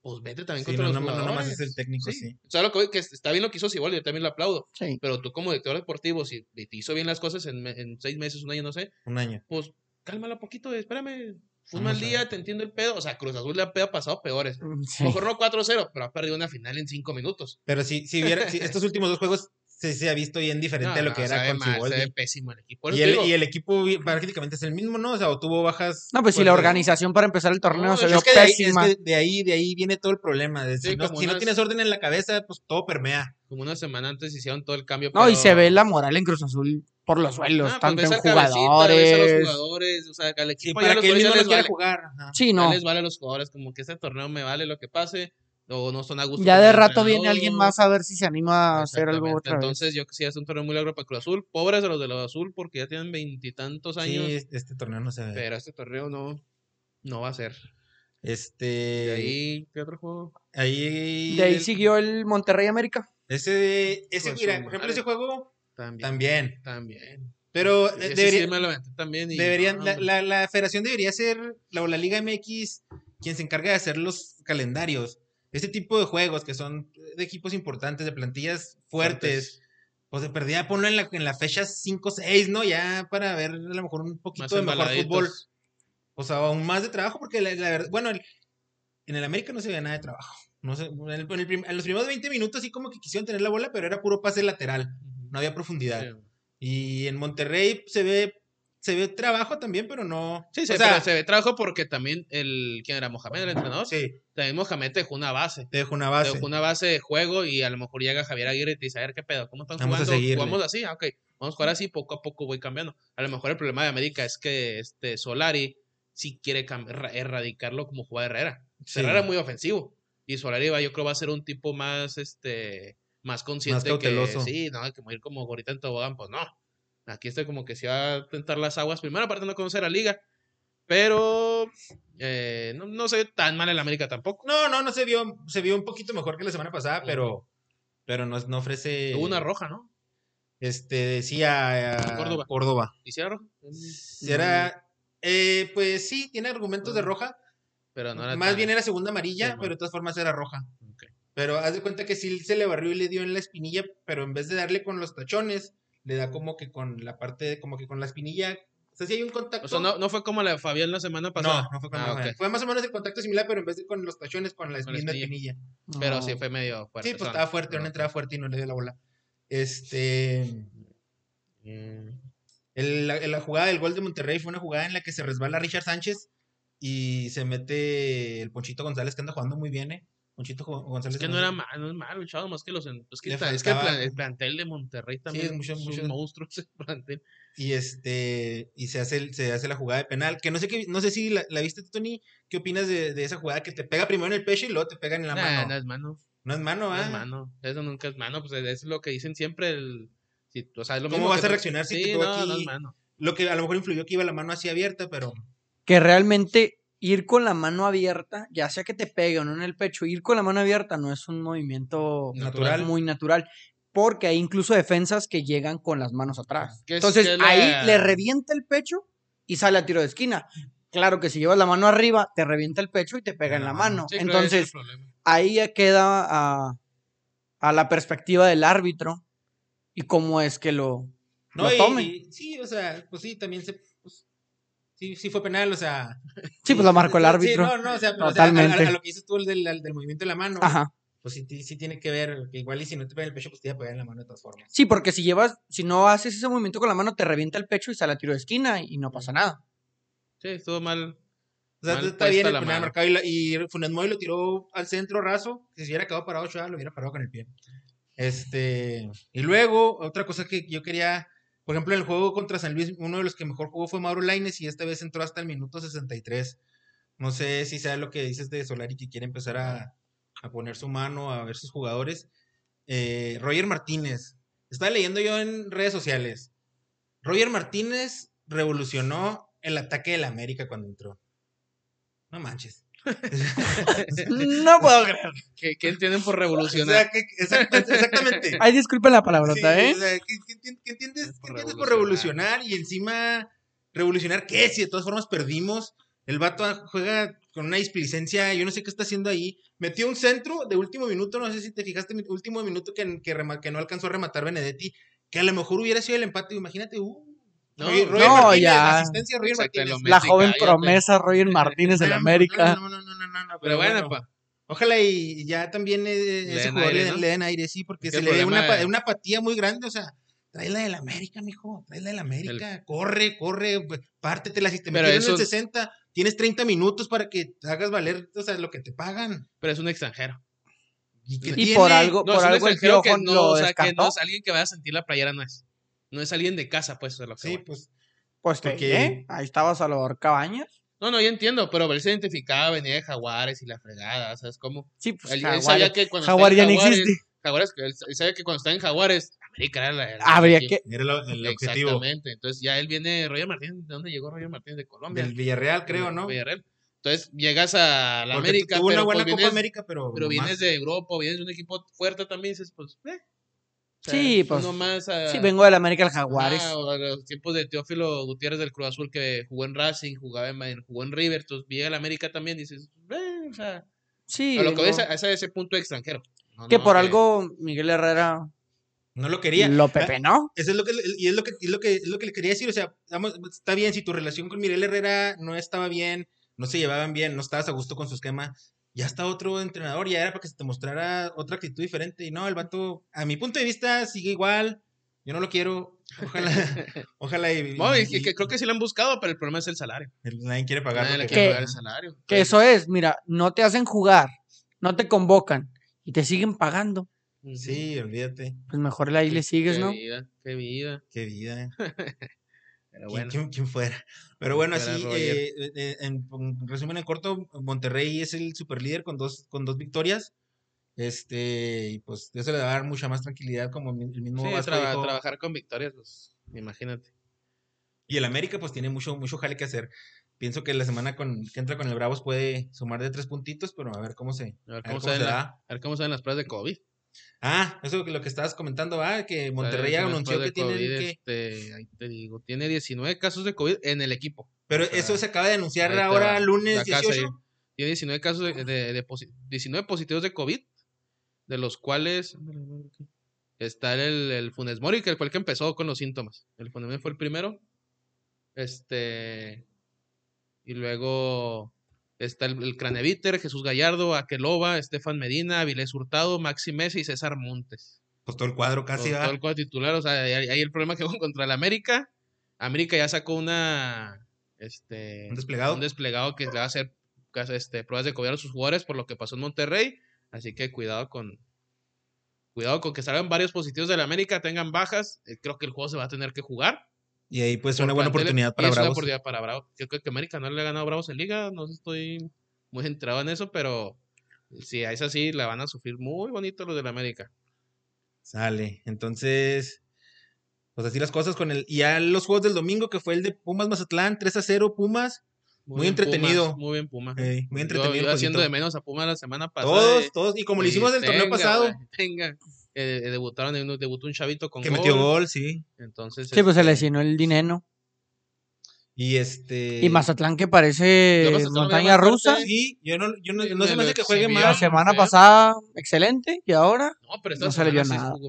pues vete también Sí, contra no, los no, no jugadores. nomás es el técnico, Sí. sí. O sea, lo que, que está bien lo que hizo Siboldi, yo también lo aplaudo. Sí. Pero tú como director deportivo, si te hizo bien las cosas en, seis meses, un año, no sé, Un año. pues cálmala poquito, espérame. Fue un mal día, te entiendo el pedo. O sea, Cruz Azul le ha pasado peores. Mejor no 4-0, pero ha perdido una final en 5 minutos. Pero si, si estos últimos dos juegos se, se ha visto bien diferente No, a lo que era con mal, se Siboldi. ve pésimo el equipo. Y el, digo, y el equipo prácticamente es el mismo, ¿no? O sea, o tuvo bajas. No, pues si la fuertes. organización para empezar el torneo No, se es vio Es que, de ahí, es pésima. que de ahí, de ahí viene todo el problema. de si Sí, no, si unas- tienes orden en la cabeza, pues todo permea. como una semana antes hicieron todo el cambio. No, y se ve la moral en Cruz Azul por los suelos, Ah, pues tanto en al cabecita, a los jugadores. jugadores, o sea, al Sí, ya para los que él jugadores mismo ya no les quiera vale. jugar. ajá. Sí, Ya no. les vale a los jugadores, como que este torneo me vale lo que pase, o no son a gusto. Ya de rato viene alguien más a ver si se anima a hacer algo Exactamente. otra vez. Entonces, yo que sí es un torneo muy largo para Cruz Azul. Pobres de los de los Azul, porque ya tienen veintitantos años. Sí, este torneo no se ve. Pero este torneo no, no va a ser. Este. De ahí, ¿qué otro juego? ahí. De ahí el- siguió el Monterrey América. Ese. Ese, de mira, por ejemplo, madre. ese juego También. también. También. Pero Sí, eh, debería, sí me lo aventé también. y deberían, no, la, la, la federación debería ser, la, o la Liga MX, quien se encarga de hacer los calendarios. Este tipo de juegos que son de equipos importantes, de plantillas fuertes, pues de perdida ponlo en la, en la fecha 5-6, ¿no? Ya para ver a lo mejor un poquito Más de mejor fútbol. O sea, aún más de trabajo, porque la, la verdad, bueno, el- en el América no se veía nada de trabajo. No sé, en, el- en el prim- en los primeros 20 minutos sí como que quisieron tener la bola, pero era puro pase lateral, no había profundidad. Sí. Y en Monterrey se ve se ve trabajo también, pero no. Sí, o se, sea, se ve trabajo porque también el. ¿Quién era? Mohamed, el entrenador. sí, También Mohamed te dejó una base. te dejo una Te base. dejó una base de juego y a lo mejor llega Javier Aguirre y te dice, a ver qué pedo, ¿cómo están Vamos jugando? Jugamos así, ah, ok. Vamos a jugar así, poco a poco voy cambiando. A lo mejor el problema de América es que este Solari sí quiere erradicarlo como jugaba Herrera. Sí. Herrera es muy ofensivo. Y Solari va, yo creo va a ser un tipo más, este, más consciente cauteloso. que sí, no, que ir como gorita en tobogán, pues no. Aquí este como que se va a tentar las aguas. Primero, aparte no conocer la liga. Pero eh, no, no se ve tan mal el América tampoco. No, no, no se vio, se vio un poquito mejor que la semana pasada, pero, pero no, no ofrece. Hubo una roja, ¿no? Este decía Córdoba. Córdoba. ¿Hiciera roja? Era, eh, pues sí, tiene argumentos de roja. Pero no era Más tan- bien era segunda amarilla, Sí, pero de todas formas era roja. Pero haz de cuenta que sí se le barrió y le dio en la espinilla, pero en vez de darle con los tachones, le da como que con la parte, de- como que con la espinilla. O sea, si hay un contacto. O sea, no, no fue como la de Fabián la semana pasada. no, no fue con Ah, la- ok. Fue más o menos el contacto similar, pero en vez de con los tachones, con la Con la espinilla. espinilla. Pero sí fue medio fuerte. Sí, pues estaba fuerte, una entrada fuerte y no le dio la bola. Este. el- la, la jugada del gol de Monterrey fue una jugada en la que se resbala Richard Sánchez y se mete el Ponchito González, que anda jugando muy bien, ¿eh? Ponchito González. Es que no era malo, no es malo, chavo, más que los. en- Es que, es que el, faltaba- plan- el plantel de Monterrey también es mucho- es mucho- un monstruo ese plantel. Y este. Y se hace, se hace la jugada de penal. Que no sé qué, no sé si la, la viste tú, Tony. ¿Qué opinas de, de esa jugada que te pega primero en el pecho y luego te pega en la Nah, mano? no es mano. No es mano, No ¿ah? es mano. Eso nunca es mano. Pues es lo que dicen siempre. El, si, o sea, es lo ¿Cómo mismo vas que a reaccionar si te sí, pego no, no aquí? es mano. Lo que a lo mejor influyó que iba la mano así abierta, pero. Que realmente ir con la mano abierta, ya sea que te pegue o no en el pecho, ir con la mano abierta no es un movimiento Natural. muy natural. Porque hay incluso defensas que llegan con las manos atrás. Es- Entonces que es la- ahí le revienta el pecho y sale a tiro de esquina. Claro que si llevas la mano arriba, te revienta el pecho y te pega en la mano. Sí, Entonces ahí ya queda a, a la perspectiva del árbitro y cómo es que lo, No, lo tome. y sí, o sea, pues sí, también se. Pues, sí, sí fue penal, o sea. Sí, pues lo marcó el Sí, árbitro. no, no, o sea, pero, o sea, a- a- Totalmente. a, lo que dices tú el del, del movimiento de la mano, Ajá. pues sí, sí tiene que ver, que igual y si no te pega el pecho, pues te iba a pegar en la mano de todas formas. Sí, porque si llevas, si no haces ese movimiento con la mano, te revienta el pecho y sale a tiro de esquina y no pasa nada. Sí, estuvo mal. O sea, Mal está bien el mano. marcado y, la- y Funes Mori lo tiró al centro raso, que si hubiera quedado parado Ochoa, lo hubiera parado con el pie. Este, y luego, otra cosa que yo quería, por ejemplo, en el juego contra San Luis, uno de los que mejor jugó fue Mauro Laines y esta vez entró hasta el minuto 63. No sé si sea lo que dices de Solari que quiere empezar a, a poner su mano, a ver sus jugadores. Eh, Roger Martínez, estaba leyendo yo en redes sociales. Roger Martínez revolucionó el ataque del América cuando entró. No manches. No puedo creer. ¿Qué, qué entienden por O revolucionar? sea, que- exact- exactamente. Ay, disculpen la palabrota, Sí, ¿eh? o sea, ¿qué, qué enti- qué entiendes, Por qué entiendes por revolucionar. revolucionar? Y encima, ¿revolucionar qué? Si de todas formas perdimos. El vato juega con una displicencia, yo no sé qué está haciendo ahí. Metió un centro de último minuto, no sé si te fijaste, último minuto que, que, que no alcanzó a rematar Benedetti, que a lo mejor hubiera sido el empate, imagínate. Uh, No, Roger- no, Martínez, ya. asistencia Roger Martínez. La joven cállate. promesa Roger Martínez del América. No, no, no, no, no, no, Pero bueno, pa. Ojalá y ya también eh, ese den jugador aire, le, ¿no? le den aire, sí, porque se le ve una, de- una apatía muy grande, o sea, trae la del América, mijo, trae la del América, corre, corre, pártetela, si te Pero metieron en el 60, tienes 30 minutos para que hagas valer, o sea, lo que te pagan. Pero es un extranjero. Y, que Y tiene- por algo, No, por algo el que no, lo o sea, que no es alguien que vaya a sentir la playera, no es. No es alguien de casa, pues, eso es lo que Sí, voy. pues, Pues porque- ¿qué? Ahí estaba Salvador Cabañas. No, no, yo entiendo, pero él se identificaba, venía de Jaguares y la fregada, ¿sabes cómo? Sí, pues Él, sabía que cuando Jaguar estaba ya en no Jaguares, existe. Jaguares, él, él sabía que cuando estaba en Jaguares, América era la. era Habría que... era lo- el objetivo Exactamente. Entonces ya él viene, Roger Martínez, ¿de dónde llegó Roger Martínez? De Colombia. del Villarreal, creo, de ¿no? Villarreal. Entonces llegas a la Porque América, tuvo pero, una buena pues, Copa vienes, América, pero, pero vienes de Europa, vienes de un equipo fuerte también, dices, pues, eh. O sea, Sí, pues, más a- Sí, vengo del América al Jaguares. Ah, o a los tiempos de Teófilo Gutiérrez del Cruz Azul que jugó en Racing, jugaba en, jugó en River, entonces llega a la América también, dices, eh, o sea, Sí, a lo que ves a, a ese punto extranjero. No, que no, por algo Miguel Herrera no lo quería. lo Ah, pepenó. Eso es lo que y es lo que es lo que es lo que le quería decir, o sea, vamos, está bien si tu relación con Miguel Herrera no estaba bien, no se llevaban bien, no estabas a gusto con su esquema, ya está otro entrenador, ya era para que se te mostrara otra actitud diferente y no, el vato a mi punto de vista sigue igual. Yo no lo quiero. Ojalá ojalá y, No, y y- que, que creo que sí lo han buscado, pero el problema es el salario. nadie quiere pagar. Nadie quiere Que- pagar el salario. Que eso es, mira, no te hacen jugar, no te convocan y te siguen pagando. Sí, olvídate. Pues mejor ahí le sigues, qué ¿no? vida, qué vida. Qué vida. eh. Pero ¿Quién, bueno, quién- quién fuera? Pero bueno, fuera así, Roger. eh, eh, en, en resumen en corto, Monterrey es el superlíder con dos, con dos victorias. Este, y pues eso le va a dar mucha más tranquilidad, como el mismo sí, Vasco dijo. trabajar con victorias, pues, imagínate. Y el América, pues tiene mucho, mucho jale que hacer. Pienso que la semana con, que entra con el Bravos puede sumar de tres puntitos, pero a ver cómo se, A ver a ver cómo, cómo se la- da. a ver cómo salen las pruebas de COVID. Ah, eso que lo que estabas comentando, ah, que Monterrey Salen las anunció que que. este, ahí te digo, tiene 19 casos de COVID en el equipo. Pero o sea, eso se acaba de anunciar ahora va, lunes la casa 18. ahí. Tiene 19 casos de, de- de posi- 19 positivos de COVID, de los cuales está el, el Funes Mori, que fue el que empezó con los síntomas. El Funes Mori fue el primero. Este. Y luego está el, el Craneviter, Jesús Gallardo, Aqueloba, Estefan Medina, Avilés Hurtado, Maxi Messi y César Montes. Pues todo el cuadro casi todo, va. todo el cuadro titular, o sea, ahí, el problema que hubo contra el América. América ya sacó una. Este, Un desplegado. un desplegado que le va a hacer este, pruebas de COVID a sus jugadores por lo que pasó en Monterrey. Así que cuidado con. Cuidado con que salgan varios positivos de la América, tengan bajas. eh, Creo que el juego se va a tener que jugar. Y ahí pues una buena oportunidad para es una Bravos. oportunidad para Bravos. Yo creo que América no le ha ganado a Bravos en liga. No estoy muy entrado en eso, pero si es así, la van a sufrir muy bonito los de la América. Sale. Entonces, pues así las cosas con el. Y ya los juegos del domingo, que fue el de Pumas Mazatlán, 3 a 0 Pumas. Muy bien entretenido. Pumas, muy bien Puma. Ey, muy entretenido. Yo, haciendo de menos a Puma la semana pasada. Todos, eh, todos. Y como lo hicimos el torneo pasado, Tenga. Eh, debutaron debutó un chavito con que gol. metió gol, sí. Entonces. Sí, pues se este, lesionó el dinero. Y este. Y Mazatlán que parece Mazatlán montaña rusa. Sí, yo no, yo no, se me hace que juegue exhibió. La mal. semana pasada, excelente. Y ahora, No, pero esta no se le vio nada. mal.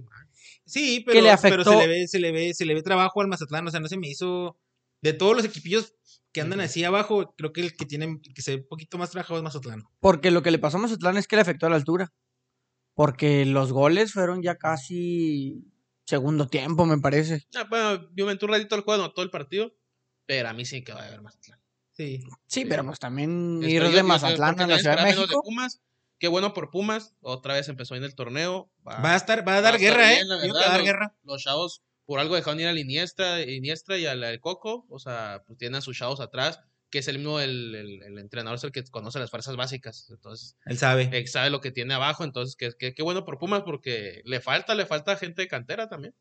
Sí, pero, le pero se le ve, se le ve, se le ve trabajo al Mazatlán. O sea, no se me hizo de todos los equipillos que andan así abajo, creo que el que tiene, que se ve un poquito más trabajado es Mazatlán. Porque lo que le pasó a Mazatlán es que le afectó a la altura. Porque los goles fueron ya casi segundo tiempo, me parece. Ah, bueno, yo me un ratito el juego, no todo el partido, pero a mí sí que va a haber Mazatlán. Sí. Sí, pero pues también Estoy- ir de Mazatlán a la Ciudad de México. Pumas. Qué bueno por Pumas. Otra vez empezó en el torneo. Va- Va a estar, va a va dar a estar guerra, bien, ¿eh? verdad, va a dar los- guerra. Los chavos, por algo dejaron ir al Iniestra, Iniestra y al, al Coco. O sea, pues tienen a sus chavos atrás, que es el mismo, el, el- el entrenador es el que conoce las fuerzas básicas. Entonces, Él sabe. él sabe lo que tiene abajo. Entonces, qué que, qué bueno por Pumas porque le falta, le falta gente de cantera también.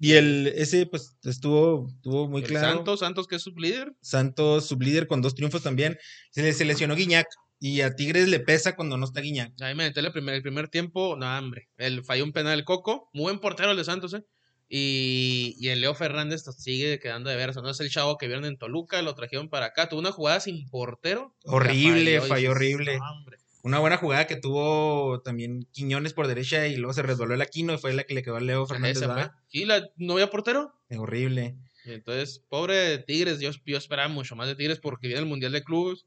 Y el, ese, pues, estuvo, estuvo muy El claro. Santos, Santos que es su líder. Santos, sublíder con dos triunfos también. Se le se lesionó Guiñac. Y a Tigres le pesa cuando no está Guiñac. Ahí me metí el primer, el primer tiempo, no, hombre. Él falló un penal el Coco, muy buen portero el de Santos, ¿eh? Y, y el Leo Fernández sigue quedando de ver. No es el chavo que vieron en Toluca, lo trajeron para acá. Tuvo una jugada sin portero. Horrible, falló horrible. Una buena jugada que tuvo también Quiñones por derecha y luego se resbaló el Aquino y fue la que le quedó a Leo Fernández. Sí, la, no había portero. Horrible. Y entonces, pobre de Tigres, yo, yo esperaba mucho más de Tigres porque viene el Mundial de Clubes.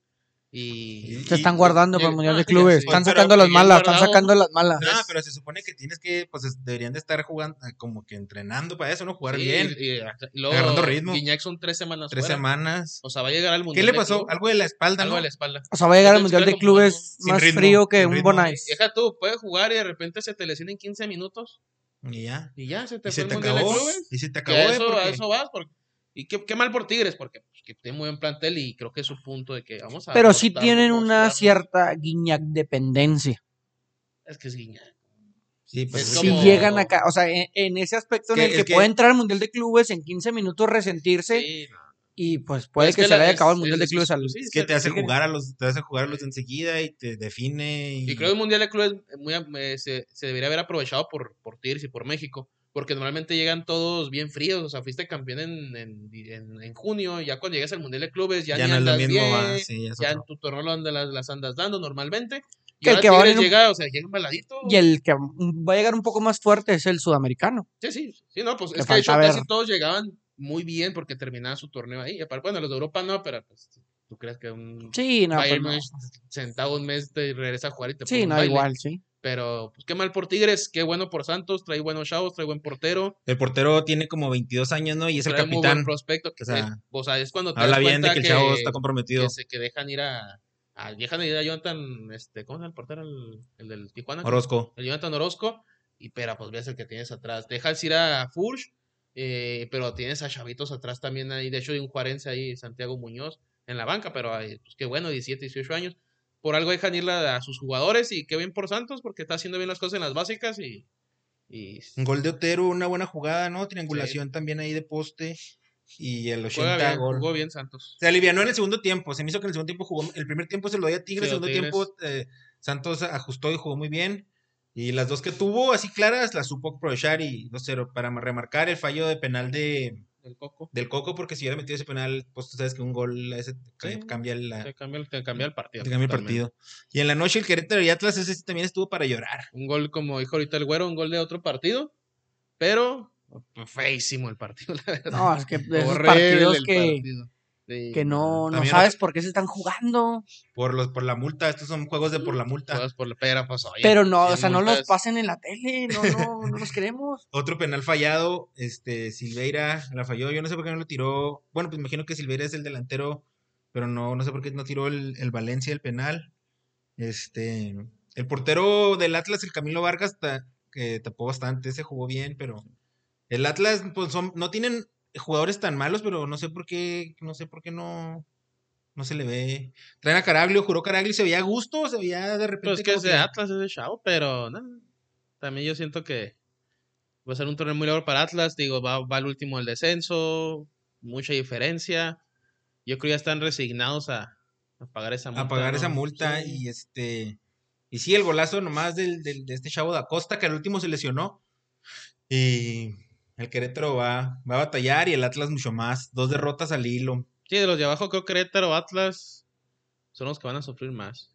Y. Se están guardando para el y- Mundial de Clubes. Están sacando las malas, están sacando las malas. No, pero se supone que tienes que, pues es- deberían de estar jugando, eh, como que entrenando para eso, ¿no? Jugar Sí, bien. Y, y- y luego agarrando ritmo. Guiñac son tres semanas Tres fuera. semanas. O sea, va a llegar al ¿Qué Mundial le de pasó? Clubes. Algo de la espalda, Algo ¿no? de la espalda. O sea, va a llegar al Mundial de Clubes más ritmo, frío que un. Bonais. Deja tú, puedes jugar y de repente se te lesiona en 15 minutos Y ya. y ya se te Y fue se el te Mundial de acabó. Clubes. Y se te acabó, a ¿eh? eso, a Porque- eso vas. porque- y qué, qué mal por Tigres, porque pues, que tiene muy buen plantel y creo que es su punto de que vamos a. Pero sí tienen a una darnos- cierta Guiñac dependencia. Es que es Guiñac. Sí, pues Es es Si como- llegan acá, o sea, en, en ese aspecto en que- el es que, puede entrar al Mundial de Clubes en 15 minutos resentirse Sí, no. y pues puede es que, que se le haya acabado el Mundial es- de es- Clubes al... sí, Es que te hace jugar a los, te hace jugar a los enseguida y te define. Y, Y creo que el Mundial de Clubes muy, eh, se, se debería haber aprovechado por, por Tigres y por México. Porque normalmente llegan todos bien fríos. O sea, fuiste campeón en, en, en- en junio. Ya cuando llegas al Mundial de Clubes, ya, ya ni no es lo andas mismo, bien. va. Sí, ya en tu torneo lo andas- las, las andas dando normalmente. Y Que el que va a venir un- llega, o sea, llega embaladito. Y el que va a llegar un poco más fuerte es el sudamericano. Sí, sí, sí, no, pues es que de hecho casi todos llegaban muy bien porque terminaban su torneo ahí. Aparte, bueno, los de Europa no, pero pues, tú crees que un Sí, no, pues no. Sentado un mes te regresa a jugar y te Sí, no, baile. igual, sí. Pero pues qué mal por Tigres, qué bueno por Santos, trae buenos chavos, trae buen portero, El portero tiene como 22 años, ¿no? Y es el muy buen capitán. prospecto. Que O sea, es, o sea, es cuando te Habla das bien de que el que, chavo está comprometido. que, se, que dejan ir a, a- dejan ir a Jonathan, este, ¿cómo llama el portero? El, el del Tijuana. Orozco. El Jonathan Orozco, y pero pues ves el que tienes atrás. Dejas ir a Furch, eh, pero tienes a Chavitos atrás también ahí, de hecho hay un juarense ahí, Santiago Muñoz, en la banca, pero pues qué bueno, 17, 18 años. Por algo dejan ir a, a sus jugadores y qué bien por Santos, porque está haciendo bien las cosas en las básicas y... y Un gol de Otero, una buena jugada, ¿no? Triangulación también ahí de poste. Y el 80 juega bien, gol. jugó bien Santos. Se alivianó en el segundo tiempo. Se me hizo que en el segundo tiempo jugó. El primer tiempo se lo dio a Tigres, Sí, el segundo tiempo eh, Santos ajustó y jugó muy bien. Y las dos que tuvo así claras las supo aprovechar y 2-0 para remarcar el fallo de penal de, El Coco. del Coco, porque si hubiera metido ese penal, pues tú sabes que un gol ese Sí. cambia, la, Te cambia, el- te cambia el partido. te cambia el partido. Y en la noche el Querétaro y Atlas, ese también estuvo para llorar. Un gol, como dijo ahorita el güero, un gol de otro partido, pero feísimo el partido, la verdad. No, es que de esos Horrible partidos el que, partido. Sí, que no, no sabes por qué se están jugando. Por, los, por la multa, estos son juegos de por la multa. Todas por la pera, pues, oye, Pero no, o sea, no los pasen en la tele, no, no, no los queremos. Otro penal fallado, este, Silveira la falló, yo no sé por qué no lo tiró, bueno, pues imagino que Silveira es el delantero, pero no, no sé por qué no tiró el, el Valencia el penal. Este, el portero del Atlas, el Camilo Vargas, ta- que tapó bastante, se jugó bien, pero el Atlas, pues son, no tienen jugadores tan malos, pero no sé por qué, no sé por qué no, no se le ve. Traen a Caraglio, juró Caraglio se veía a gusto, se veía de repente. Pues es que es de Atlas, es de Chavo, pero no, también yo siento que va a ser un torneo muy largo para Atlas. Digo, va, va al último del descenso, mucha diferencia. Yo creo que ya están resignados a, a pagar esa multa. a pagar esa multa Sí. y este y sí el golazo nomás del, del- de este chavo da Costa que al último se lesionó y el Querétaro va, va a batallar y el Atlas mucho más dos derrotas al hilo Sí, de los de abajo creo que Querétaro, Atlas son los que van a sufrir más.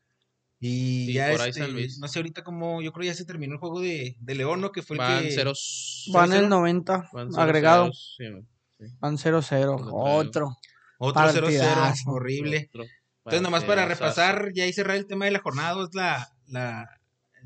y Sí, ya por ahí este, San Luis. no sé ahorita cómo yo creo ya se terminó el juego de, de León ¿no? que fue el Van que ceros. Van cero. el 90 van cero agregado. ceros, sí. Van 0-0. Otro. Otro. Otro 0-0, Partidazo. horrible. Otro Entonces, nomás para repasar ya y cerrar el tema de la jornada, es la, la,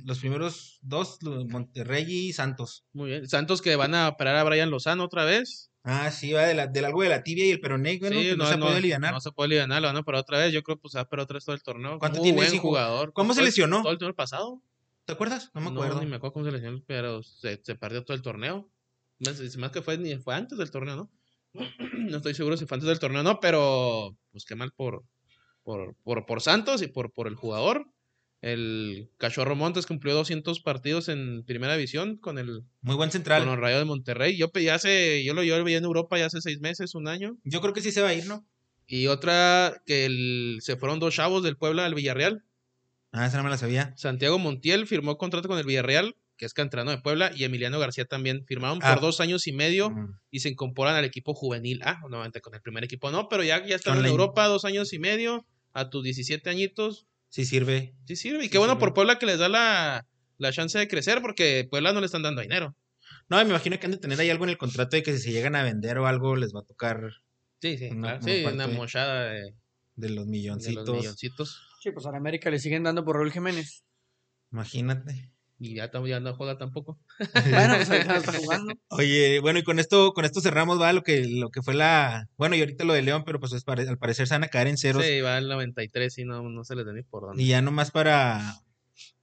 los primeros dos, Monterrey y Santos. Muy bien. Santos que van a operar a Brian Lozano otra vez. Ah, sí, va de la- del algo de la tibia y el peroné, bueno, Sí, que no, se puede aliviar. No se puede aliviar, lo van a operar otra vez. Yo creo que pues va a operar otra vez todo el torneo. ¿Cuánto Muy tiene buen ese jugador. ¿Cómo se Todo el- lesionó? Todo el torneo pasado. ¿Te acuerdas? No me acuerdo. ni me acuerdo cómo se lesionó, pero se, se perdió todo el torneo. Más, más que fue, ni fue antes del torneo, ¿no? No estoy seguro si fue antes del torneo o no, pero pues qué mal por, por, por, por Santos y por, por el jugador. El Cachorro Montes cumplió 200 partidos en primera división con el Muy buen con central. los Rayos de Monterrey. Yo, ya hace, yo lo yo lo en Europa ya hace seis meses, un año. Yo creo que sí se va a ir, ¿no? Y otra que el- se fueron dos chavos del Puebla al Villarreal. Ah, esa no me la sabía. Santiago Montiel firmó contrato con el Villarreal, que es canterano de Puebla, y Emiliano García también. Firmaron por Ah. dos años y medio y se incorporan al equipo juvenil A. Nuevamente con el primer equipo no, pero ya, ya están Con en Europa dos años y medio, a tus 17 añitos. Sí sirve. Sí sirve. Y Sí qué bueno sirve. por Puebla que les da la, la chance de crecer, porque Puebla no le están dando dinero. No, me imagino que han de tener ahí algo en el contrato de que si se llegan a vender o algo les va a tocar Sí, sí, Una- claro. Sí, una mochada de, de los de los milloncitos. milloncitos. Sí, pues a la América le siguen dando por Raúl Jiménez. Imagínate. Y ya, ya no juega tampoco. Bueno, pues no está jugando. Oye, bueno, y con esto, con esto cerramos, va, lo que, lo que fue la, bueno, y ahorita lo de León, pero pues al parecer se van a caer en ceros. Sí, va al 93 y no, no se les da ni por dónde. Y ya nomás para,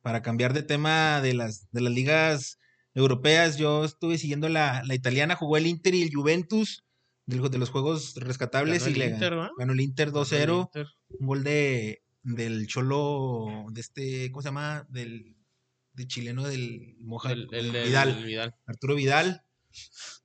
para cambiar de tema de las, de las ligas europeas, yo estuve siguiendo la, la italiana, jugó el Inter y el Juventus de, los juegos rescatables Ganó y el le Inter, ¿va? ganó el Inter 2-0, El Inter. un gol de del Cholo, de este, ¿cómo se llama? Del de chileno del Moja, El, el, del el- Vidal, el Vidal. Arturo Vidal.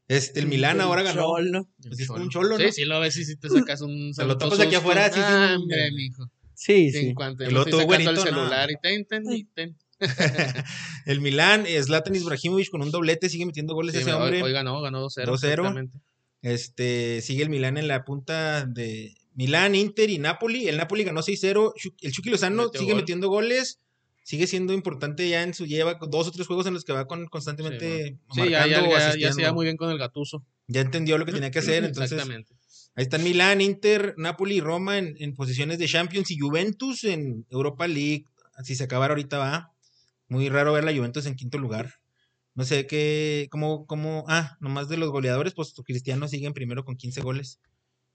Este, el Milán ahora ganó. Cholo. Pues sí es un cholo, Sí, ¿no? sí, lo ves y si te sacas un. Te lo tapas aquí afuera, sí, sí, Ah, hombre, mijo. Sí, En sí. cuanto me luego estoy todo sacando el güerito, ¿no? celular y ten, ten, y ten. el Milán, Zlatan Ibrahimovic con un doblete, sigue metiendo goles Sí, ese hombre. Hoy, ganó, ganó 2-0. 2-0. exactamente. Este, sigue el Milán en la punta de Milán, Inter y Napoli. El Napoli ganó 6-0. Chu- El Chucky Lozano Metió sigue gol. metiendo goles. Sigue siendo importante ya en su lleva dos o tres juegos en los que va con, constantemente Sí, marcando ya, o ya, ya se lleva muy bien con el gatuso. Ya entendió lo que tenía que hacer, entonces Exactamente. ahí están Milán, Inter, Napoli y Roma en, en posiciones de Champions y Juventus en Europa League. Si se acabara ahorita va. Muy raro ver la Juventus en quinto lugar. No sé qué, cómo, cómo, ah, nomás de los goleadores, pues Cristiano sigue en primero con 15 goles.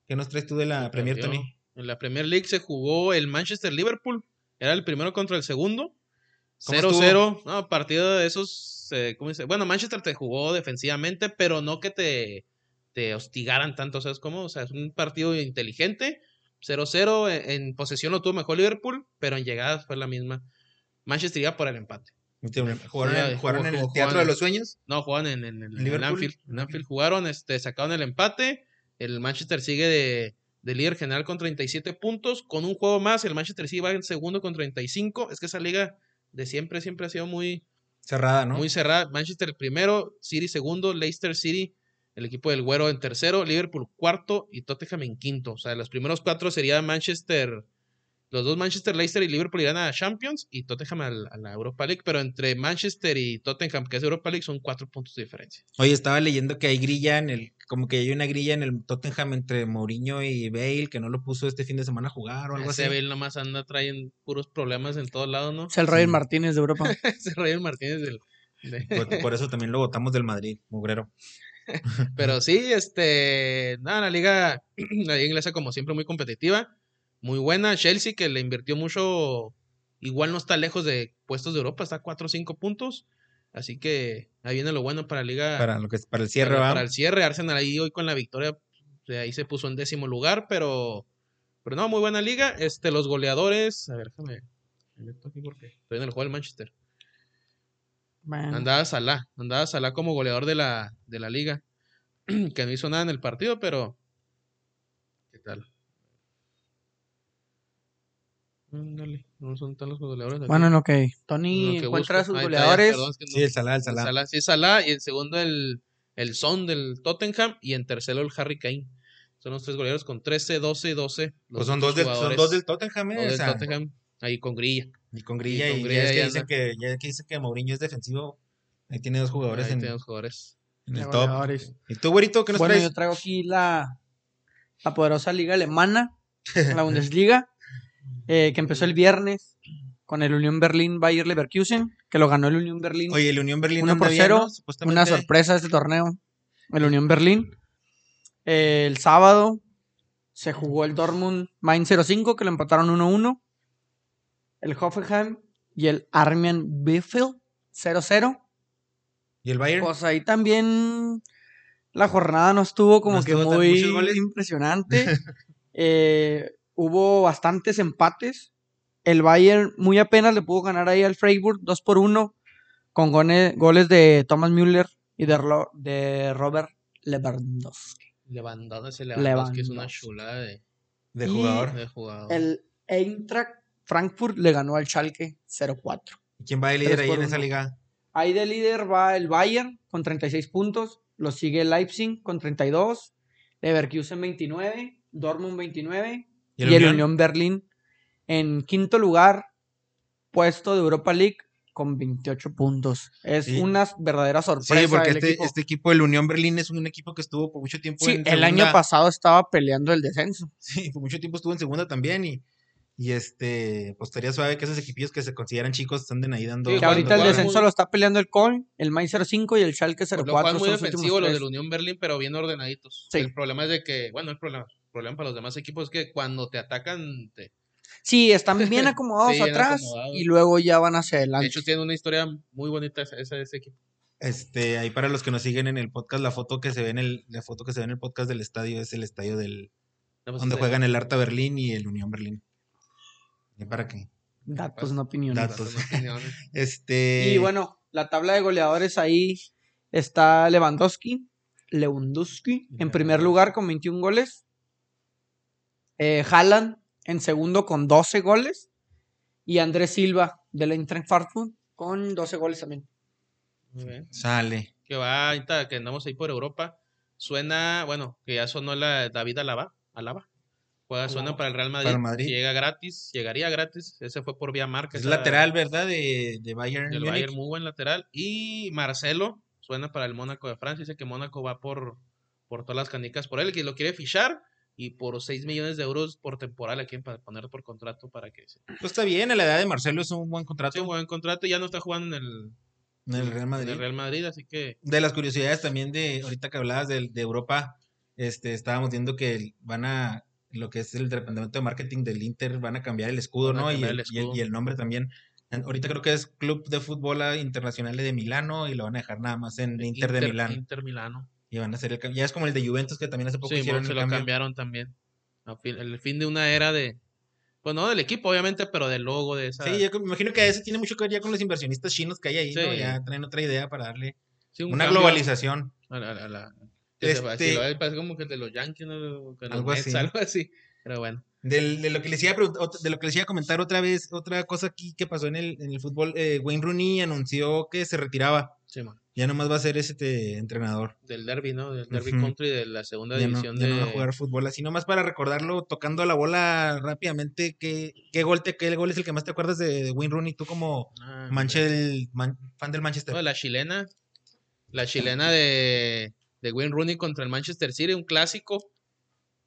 ¿Qué nos traes tú de la Premier. Tony? En la Premier League se jugó el Manchester Liverpool. Era el primero contra el segundo. ¿Cómo 0-0. No, partido de esos. eh, ¿Cómo dice? Bueno, Manchester te jugó defensivamente, pero no que te, te hostigaran tanto. ¿Sabes cómo? O sea, es un partido inteligente. 0-0. En, en posesión lo tuvo mejor Liverpool, pero en llegadas fue la misma. Manchester iba por el empate. ¿Jugaron, Sí, en, jugaron jugó- en el jugó- Teatro de los Sueños? No, jugaban en, en, en- en Liverpool. Anfield. En Anfield jugaron, este, sacaron el empate. El Manchester sigue de, de líder general con 37 puntos. Con un juego más, el Manchester sí va en segundo con 35. Es que esa liga de siempre, siempre ha sido muy, Cerrada, ¿no? muy cerrada. Manchester primero, City segundo, Leicester City, el equipo del Güero en tercero, Liverpool cuarto y Tottenham en quinto. O sea, los primeros cuatro sería Manchester, los dos Manchester, Leicester y Liverpool irán a Champions y Tottenham al- a la Europa League, pero entre Manchester y Tottenham, que es Europa League, son cuatro puntos de diferencia. Oye, estaba leyendo que hay grilla en el, como que hay una grilla en el Tottenham entre Mourinho y Bale, que no lo puso este fin de semana a jugar o algo así. Ese Bale nomás anda trayendo puros problemas en todos lados, ¿no? Es el Roger Sí. Martínez de Europa. Ese Roger Martínez del... de- Por, por eso también lo votamos del Madrid, mugrero. Pero sí, este, nada, la liga, la liga inglesa como siempre muy competitiva, muy buena. Chelsea que le invirtió mucho, igual no está lejos de puestos de Europa, está a 4 o 5 puntos. Así que ahí viene lo bueno para la liga. Para lo que es para el cierre, para, para el cierre. Arsenal ahí hoy con la victoria, de ahí se puso en décimo lugar, pero, pero no, muy buena liga. Este, los goleadores, a ver, déjame, me meto aquí porque estoy en el juego del Manchester. Bueno, Andaba Salah, andaba Salah como goleador de la, de la liga, que no hizo nada en el partido, pero ¿qué tal? Ándale, no son tan los goleadores. aquí. bueno, en lo que En Tony lo que encuentra a sus Ahí está, ya, goleadores. perdón, es que no- Sí, el Salah, el el Salah. Salah, sí, Salah, y en segundo el, el Son del Tottenham, y en tercero el Harry Kane. Son los tres goleadores con 13, 12, 12. los Pues son dos, del, son dos del Tottenham, ¿eh? dos O del sea, Tottenham, ahí con grilla. Y con Grilla, y, con ya es que ya dice anda. que, ya que dice que Mourinho es defensivo, ahí tiene dos jugadores Ahí en... tenemos jugadores. En de el top. goleadores. ¿Y tú, güerito, qué nos Bueno, traes? yo traigo aquí la, la poderosa liga alemana, la Bundesliga, eh, que empezó el viernes con el Unión Berlín Bayer Leverkusen, que lo ganó el Unión Berlín. Oye, el Unión Berlín Uno anda por bien, cero, ¿no? Supuestamente- Una sorpresa este torneo, el Unión Berlín. Eh, el sábado se jugó el Dortmund Main 05, que lo empataron 1-1. El Hoffenheim y el Armian Bielefeld 0-0. ¿Y el Bayern? Pues ahí también la jornada no estuvo como No que estuvo muy impresionante. Eh, hubo bastantes empates. El Bayern muy apenas le pudo ganar ahí al Freiburg 2 por 1 con goles de Thomas Müller y de, Ro- de Robert Lewandowski. Lewandowski, Lewandowski es una chulada de, De Y- jugador. de jugador. El Eintracht Frankfurt le ganó al Schalke 0-4. ¿Y ¿Quién va de líder ahí en esa liga? Ahí de líder va el Bayern con 36 puntos. Lo sigue el Leipzig con 32. Leverkusen 29. Dortmund 29. ¿Y Y el Unión? Unión Berlín en quinto lugar, puesto de Europa League con 28 puntos. Es Sí. una verdadera sorpresa. Sí, porque este equipo. este equipo, el Unión Berlín, es un equipo que estuvo por mucho tiempo Sí, en el año pasado estaba peleando el descenso. Sí, por mucho tiempo estuvo en segunda también y, y este, pues estaría suave que esos equipillos que se consideran chicos anden ahí dando... Sí, Que ahorita el descenso muy- lo está peleando el Köln, el Mainz 05 y el Schalke Pues 04. lo juegan muy son los del Unión Berlín, pero bien ordenaditos. Sí. El problema es de que, bueno, el problema, problema para los demás equipos es que cuando te atacan, te- Sí, están bien acomodados Sí, atrás acomodados. y luego ya van hacia de adelante. hecho tiene una historia muy bonita ese, ese- ese equipo. Este, ahí para los que nos siguen en el podcast, la foto que se ve en el, la foto que se ve en el podcast del estadio es el estadio del, No, pues, donde juegan el Arta Berlín y el Unión Berlín. ¿Y para qué? Datos, no opiniones. Datos. opiniones. Este. Y bueno, la tabla de goleadores ahí está Lewandowski, Lewandowski en primer lugar con 21 goles. Eh, Haaland en segundo con 12 goles. Y Andrés Silva del Eintracht Frankfurt con 12 goles también. Muy bien. Sale. Que va, ahorita que andamos ahí por Europa, suena, bueno, que ya sonó la David Alaba, Alaba. Juega, suena para el Real Madrid. Para el Madrid. Llega gratis, llegaría gratis. Ese fue por vía marca. Es esa- lateral, ¿verdad? De, de Bayern. Del. Bayern, muy buen lateral. Y Marcelo suena para el Mónaco de Francia. Dice que Mónaco va por, por todas las canicas por él, que lo quiere fichar. Y por 6 millones de euros por temporada le quieren poner por contrato para que se. Pues está bien, a la edad de Marcelo es un buen contrato Sí, un buen contrato. y Ya no está jugando en el, en el Real en Madrid. el Real Madrid, así que. De las curiosidades también de, ahorita que hablabas de, de Europa, este, estábamos viendo que van a, lo que es el departamento de marketing del Inter, van a cambiar el escudo, ¿no? Y el, el y el- escudo. y el nombre también. Ahorita creo que es Club de Fútbol Internacional de Milano y lo van a dejar nada más en Inter, de Milán. Inter Milano. Y van a hacer el cambio. Ya es como el de Juventus que también hace poco Sí, hicieron se el lo cambio. cambiaron también. Fin- el fin de una era de. Pues no del equipo, obviamente, pero del logo de esa. Sí, yo me imagino que eso tiene mucho que ver ya con los inversionistas chinos que hay ahí, ¿no? Sí. Ya traen otra idea para darle sí, un una globalización. A la, a la- que se va- Este- parece como que de los Yankees, ¿no? Algo Mets, así. algo así. Pero bueno. Del- de lo que les iba a de lo que les iba a comentar otra vez, otra cosa aquí que pasó en el, en el fútbol, eh, Wayne Rooney anunció que se retiraba. Sí, man. Ya nomás va a ser este entrenador. Del derby, ¿no? Del derby Ujú. country de la segunda Ya no, división ya de. no va a jugar fútbol. Así nomás para recordarlo, tocando la bola rápidamente, ¿qué, qué gol te, qué gol es el que más te acuerdas de, de Wayne Rooney? Tú como Ah, Manchel, man- fan del Manchester. no, la chilena. La chilena de, de Wayne Rooney contra el Manchester City, un clásico.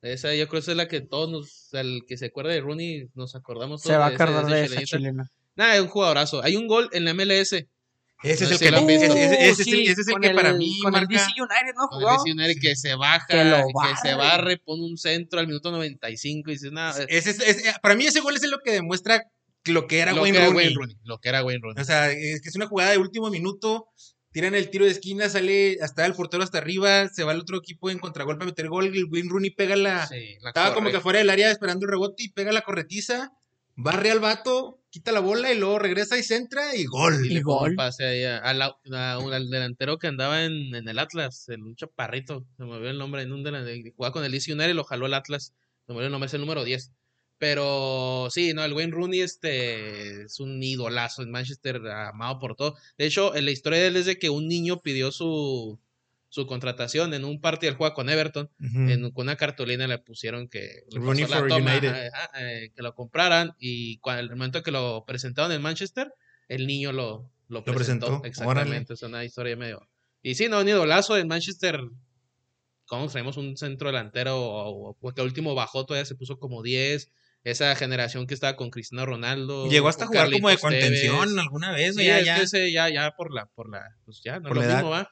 Esa yo creo que es la que todos nos, el que se acuerda de Rooney, nos acordamos todos Se va a de esa- acordar de esa chilenita. chilena. Nada, es un jugadorazo. Hay un gol en la MLS. Ese es el que, ese, ese- ese el, sí, ese es el para mí Con el marca- DC United, ¿no? Con el Jugaba. DC United que se baja, Que se barre. pone un centro al minuto 95 y dice nada. ese es- ese- para mí ese gol es lo que demuestra lo que era lo Wayne que era Rooney. Wayne Rooney. Lo que era Wayne Rooney. O sea, es que es una jugada de último minuto. Tiran el tiro de esquina, sale hasta el portero hasta arriba, se va el otro equipo en contragolpe a meter gol. Y el Wayne Rooney pega la. Sí, la estaba como que fuera del área esperando el rebote y pega la corretiza, barre al vato, quita la bola y luego regresa y centra y gol. Y gol. pase ahí a- a la- a al delantero que andaba en, en el Atlas, el, un chaparrito, se me olvidó el nombre, en un delantero, jugaba con el DC United y lo jaló el Atlas, se me olvidó el nombre, es el número 10. Pero sí, no, el Wayne Rooney este, es un idolazo en Manchester, amado por todo. De hecho, en la historia de él es de que un niño pidió su, su contratación en un partido del juego con Everton. En, con una cartulina le pusieron que le la toma, ajá, ajá, eh, que lo compraran y cuando el momento que lo presentaron en Manchester el niño lo, lo, presentó, presentó, exactamente es una historia medio Y sí, no, un idolazo en Manchester. ¿Cómo traemos un centro delantero? O, o- que último bajó, todavía se puso como 10. Esa generación que estaba con Cristiano Ronaldo. Llegó hasta jugar como de contención alguna vez, Sí, ya, es ya. que ese ya, ya por la, por la, pues ya, no Por es lo mismo, va.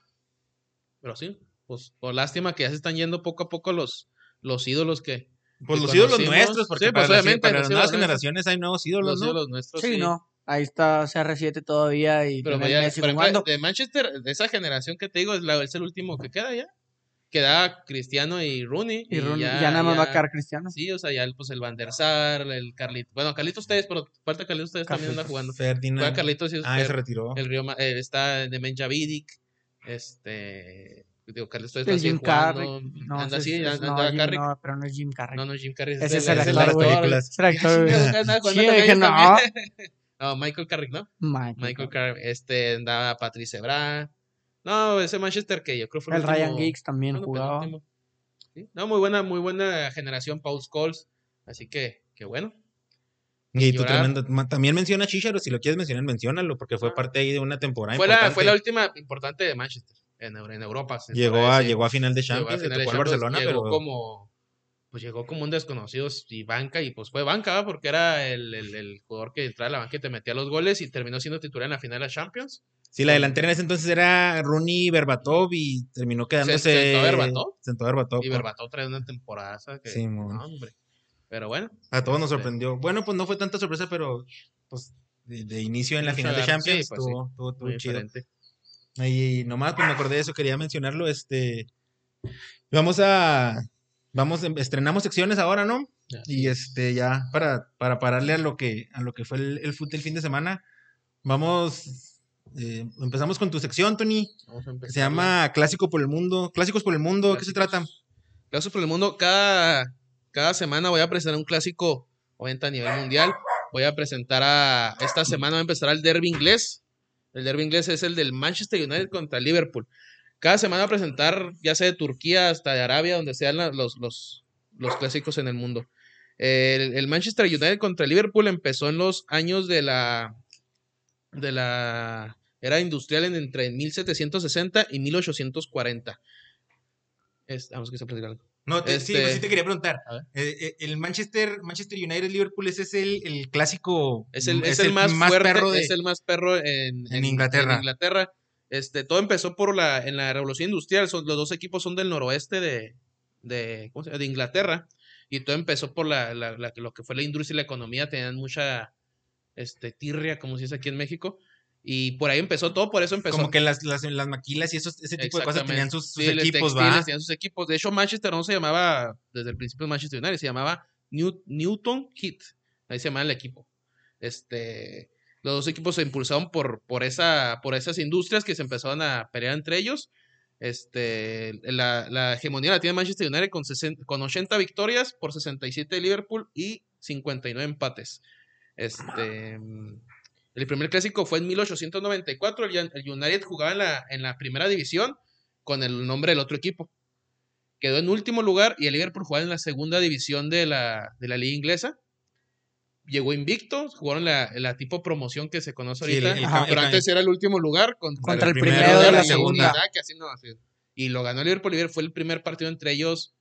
Pero sí, pues por lástima que ya se están yendo poco a poco los, los ídolos que, Pues que los ídolos nuestros, porque Sí, para, pues, las- obviamente, para las nuevas generaciones hay nuevos ídolos, los ¿no? ídolos nuestros. Sí, no. Ahí está CR7 todavía y Pero ya, Messi por ejemplo, jugando. de Manchester, de esa generación que te digo, es, la, es el último que queda ya. Queda Cristiano y Rooney. Y Rooney, ya, nada más va a quedar Cristiano. Sí, o sea, ya el, pues el Van der Sar, el Carlitos. Bueno, Carlitos ustedes, pero falta Carlitos ustedes también anda jugando. Juega Ferdinand. Carlitos y Ah, el- se retiró. el Río Ma- eh, está Nemanja Vidic, este, digo, todavía sigue Jim Carrey. No, anda así, es- Carrey. no, pero no es Jim Carrey. No, no, Jim Carrey. Ese es el- es actor, las güey. películas. Es el actor, Sí, dije, no. No, Michael Carrick, ¿no? Michael Michael Carrick. Este, andaba Patrice Ebra. No, ese Manchester que yo creo fue El Ryan último- Giggs también bueno, jugaba. Sí, No, muy buena, muy buena generación Paul Scholes. Así que, que bueno. Y tremendo. ma- También menciona a Chicharo, si lo quieres mencionar, menciónalo, porque fue Ah. parte ahí de una temporada Fue la, importante. fue la última importante de Manchester en, Eu- en Europa. llegó, a, llegó a final de Champions, final de Champions, Barcelona, llegó pero como pues llegó como un desconocido y banca y pues fue banca porque era el, el, el jugador que entraba a la banca y te metía los goles y terminó siendo titular en la final de la Champions. sí, la delantera en ese entonces era Rooney Berbatov y terminó quedándose... sentó Berbatov. Sentó Berbatov, Y Berbatov trae una temporada que Sí, no, hombre. Pero bueno, A todos nos Este, sorprendió. Bueno, pues no fue tanta sorpresa, pero pues de, de inicio en la final de sí, Champions pues, sí. estuvo, estuvo- muy chido. diferente. Y nomás, pues me acordé de eso, quería mencionarlo. Este, vamos a, vamos, em- estrenamos secciones ahora, ¿no? Y es. este, ya para, para pararle a lo que, a lo que fue el, el fútbol el fin de semana, vamos, eh, empezamos con tu sección, Tony, Vamos a empezar se llama Clásicos por el Mundo, Clásicos por el Mundo, ¿qué se trata? Clásicos por el mundo. Cada, cada semana voy a presentar un clásico, obviamente a nivel mundial. Voy a presentar a. Esta semana va a empezar el derby inglés. El derby inglés es el del Manchester United contra Liverpool. Cada semana va a presentar, ya sea de Turquía hasta de Arabia, donde sean los, los, los clásicos en el mundo. El, Manchester United contra Liverpool empezó en los años de la. de la era industrial en, entre 1760 y 1840. Es, vamos que se algo. No, te- sí, Este- pues sí te quería preguntar. Eh, eh, el Manchester, Manchester United Liverpool, ese es el, el clásico. Es el, es el más, fuerte, perro de- es el más perro en, En Inglaterra. en Inglaterra. Este, todo empezó por la, en la revolución industrial. Son, los dos equipos son del noroeste de, de, ¿cómo se llama? de Inglaterra. Y todo empezó por la, la- la- lo que fue la industria y la economía. Tenían mucha este, tirria, como se dice aquí en México. Y por ahí empezó todo, por eso empezó. Como que las, las, las maquilas y esos, ese tipo de cosas tenían sus, sus Sí, equipos, ¿va? tenían sus equipos. De hecho, Manchester no se llamaba desde el principio Manchester United, se llamaba New- Newton Heat. Ahí se llamaba el equipo. Este, los dos equipos se impulsaron por, por, esa, por esas industrias que se empezaron a pelear entre ellos. Este, la, la hegemonía la tiene Manchester United con, 60 con 80 victorias por 67 de Liverpool y 59 empates. Este, el primer clásico fue en 1894. El, United jugaba en la, en la primera división con el nombre del otro equipo. Quedó en último lugar y el Liverpool jugaba en la segunda división de la, de la liga inglesa. Llegó invicto, jugaron la, la tipo promoción que se conoce Sí, el- ahorita. el Ajá. cam- pero el antes era el último lugar contra, Contra el primero primero de de la segunda. Que así no, así. Y lo ganó el Liverpool. Liverpool fue el primer partido entre ellos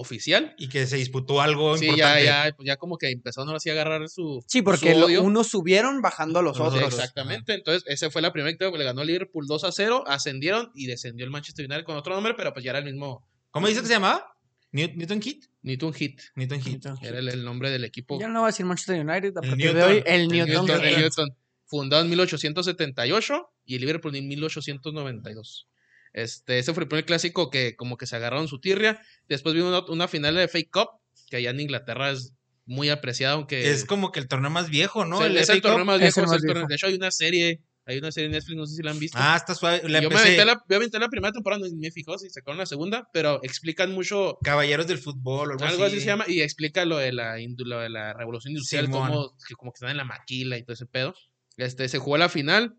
oficial. Y que se disputó algo Sí, ya, importante. ya, pues ya como que empezaron ahora sí a agarrar su. Sí, porque su odio. unos subieron bajando a los otros. Exactamente, entonces esa fue la primera victoria que le ganó Liverpool 2 a 0, ascendieron y descendió el Manchester United con otro nombre, pero pues ya era el mismo ¿Cómo dices que se llamaba? New- Newton Heat. Newton Heat, Newton Heat. era el, el nombre del equipo. Ya no va a decir Manchester United, a partir de hoy, el El Newton. Newton, Heat. el Newton, fundado en 1878 y el Liverpool en 1892. Este, ese fue el primer clásico que como que se agarraron su tirria. Después vino una, una final de Fake Cup, que allá en Inglaterra es muy apreciado, aunque Es como que el torneo más viejo, ¿no? Sí, El es el torneo más Es viejo. es torneo-. De hecho, hay una serie, hay una serie en Netflix, no sé si la han visto. Ah, está suave. La yo, me empecé- aventé la, yo me aventé la primera temporada, no me fijó si sacaron la segunda, pero explican mucho, Caballeros del fútbol o algo, algo así se llama, y explica lo de la, indu- lo de la revolución industrial, como, que como que están en la maquila y todo ese pedo. Este, se jugó la final,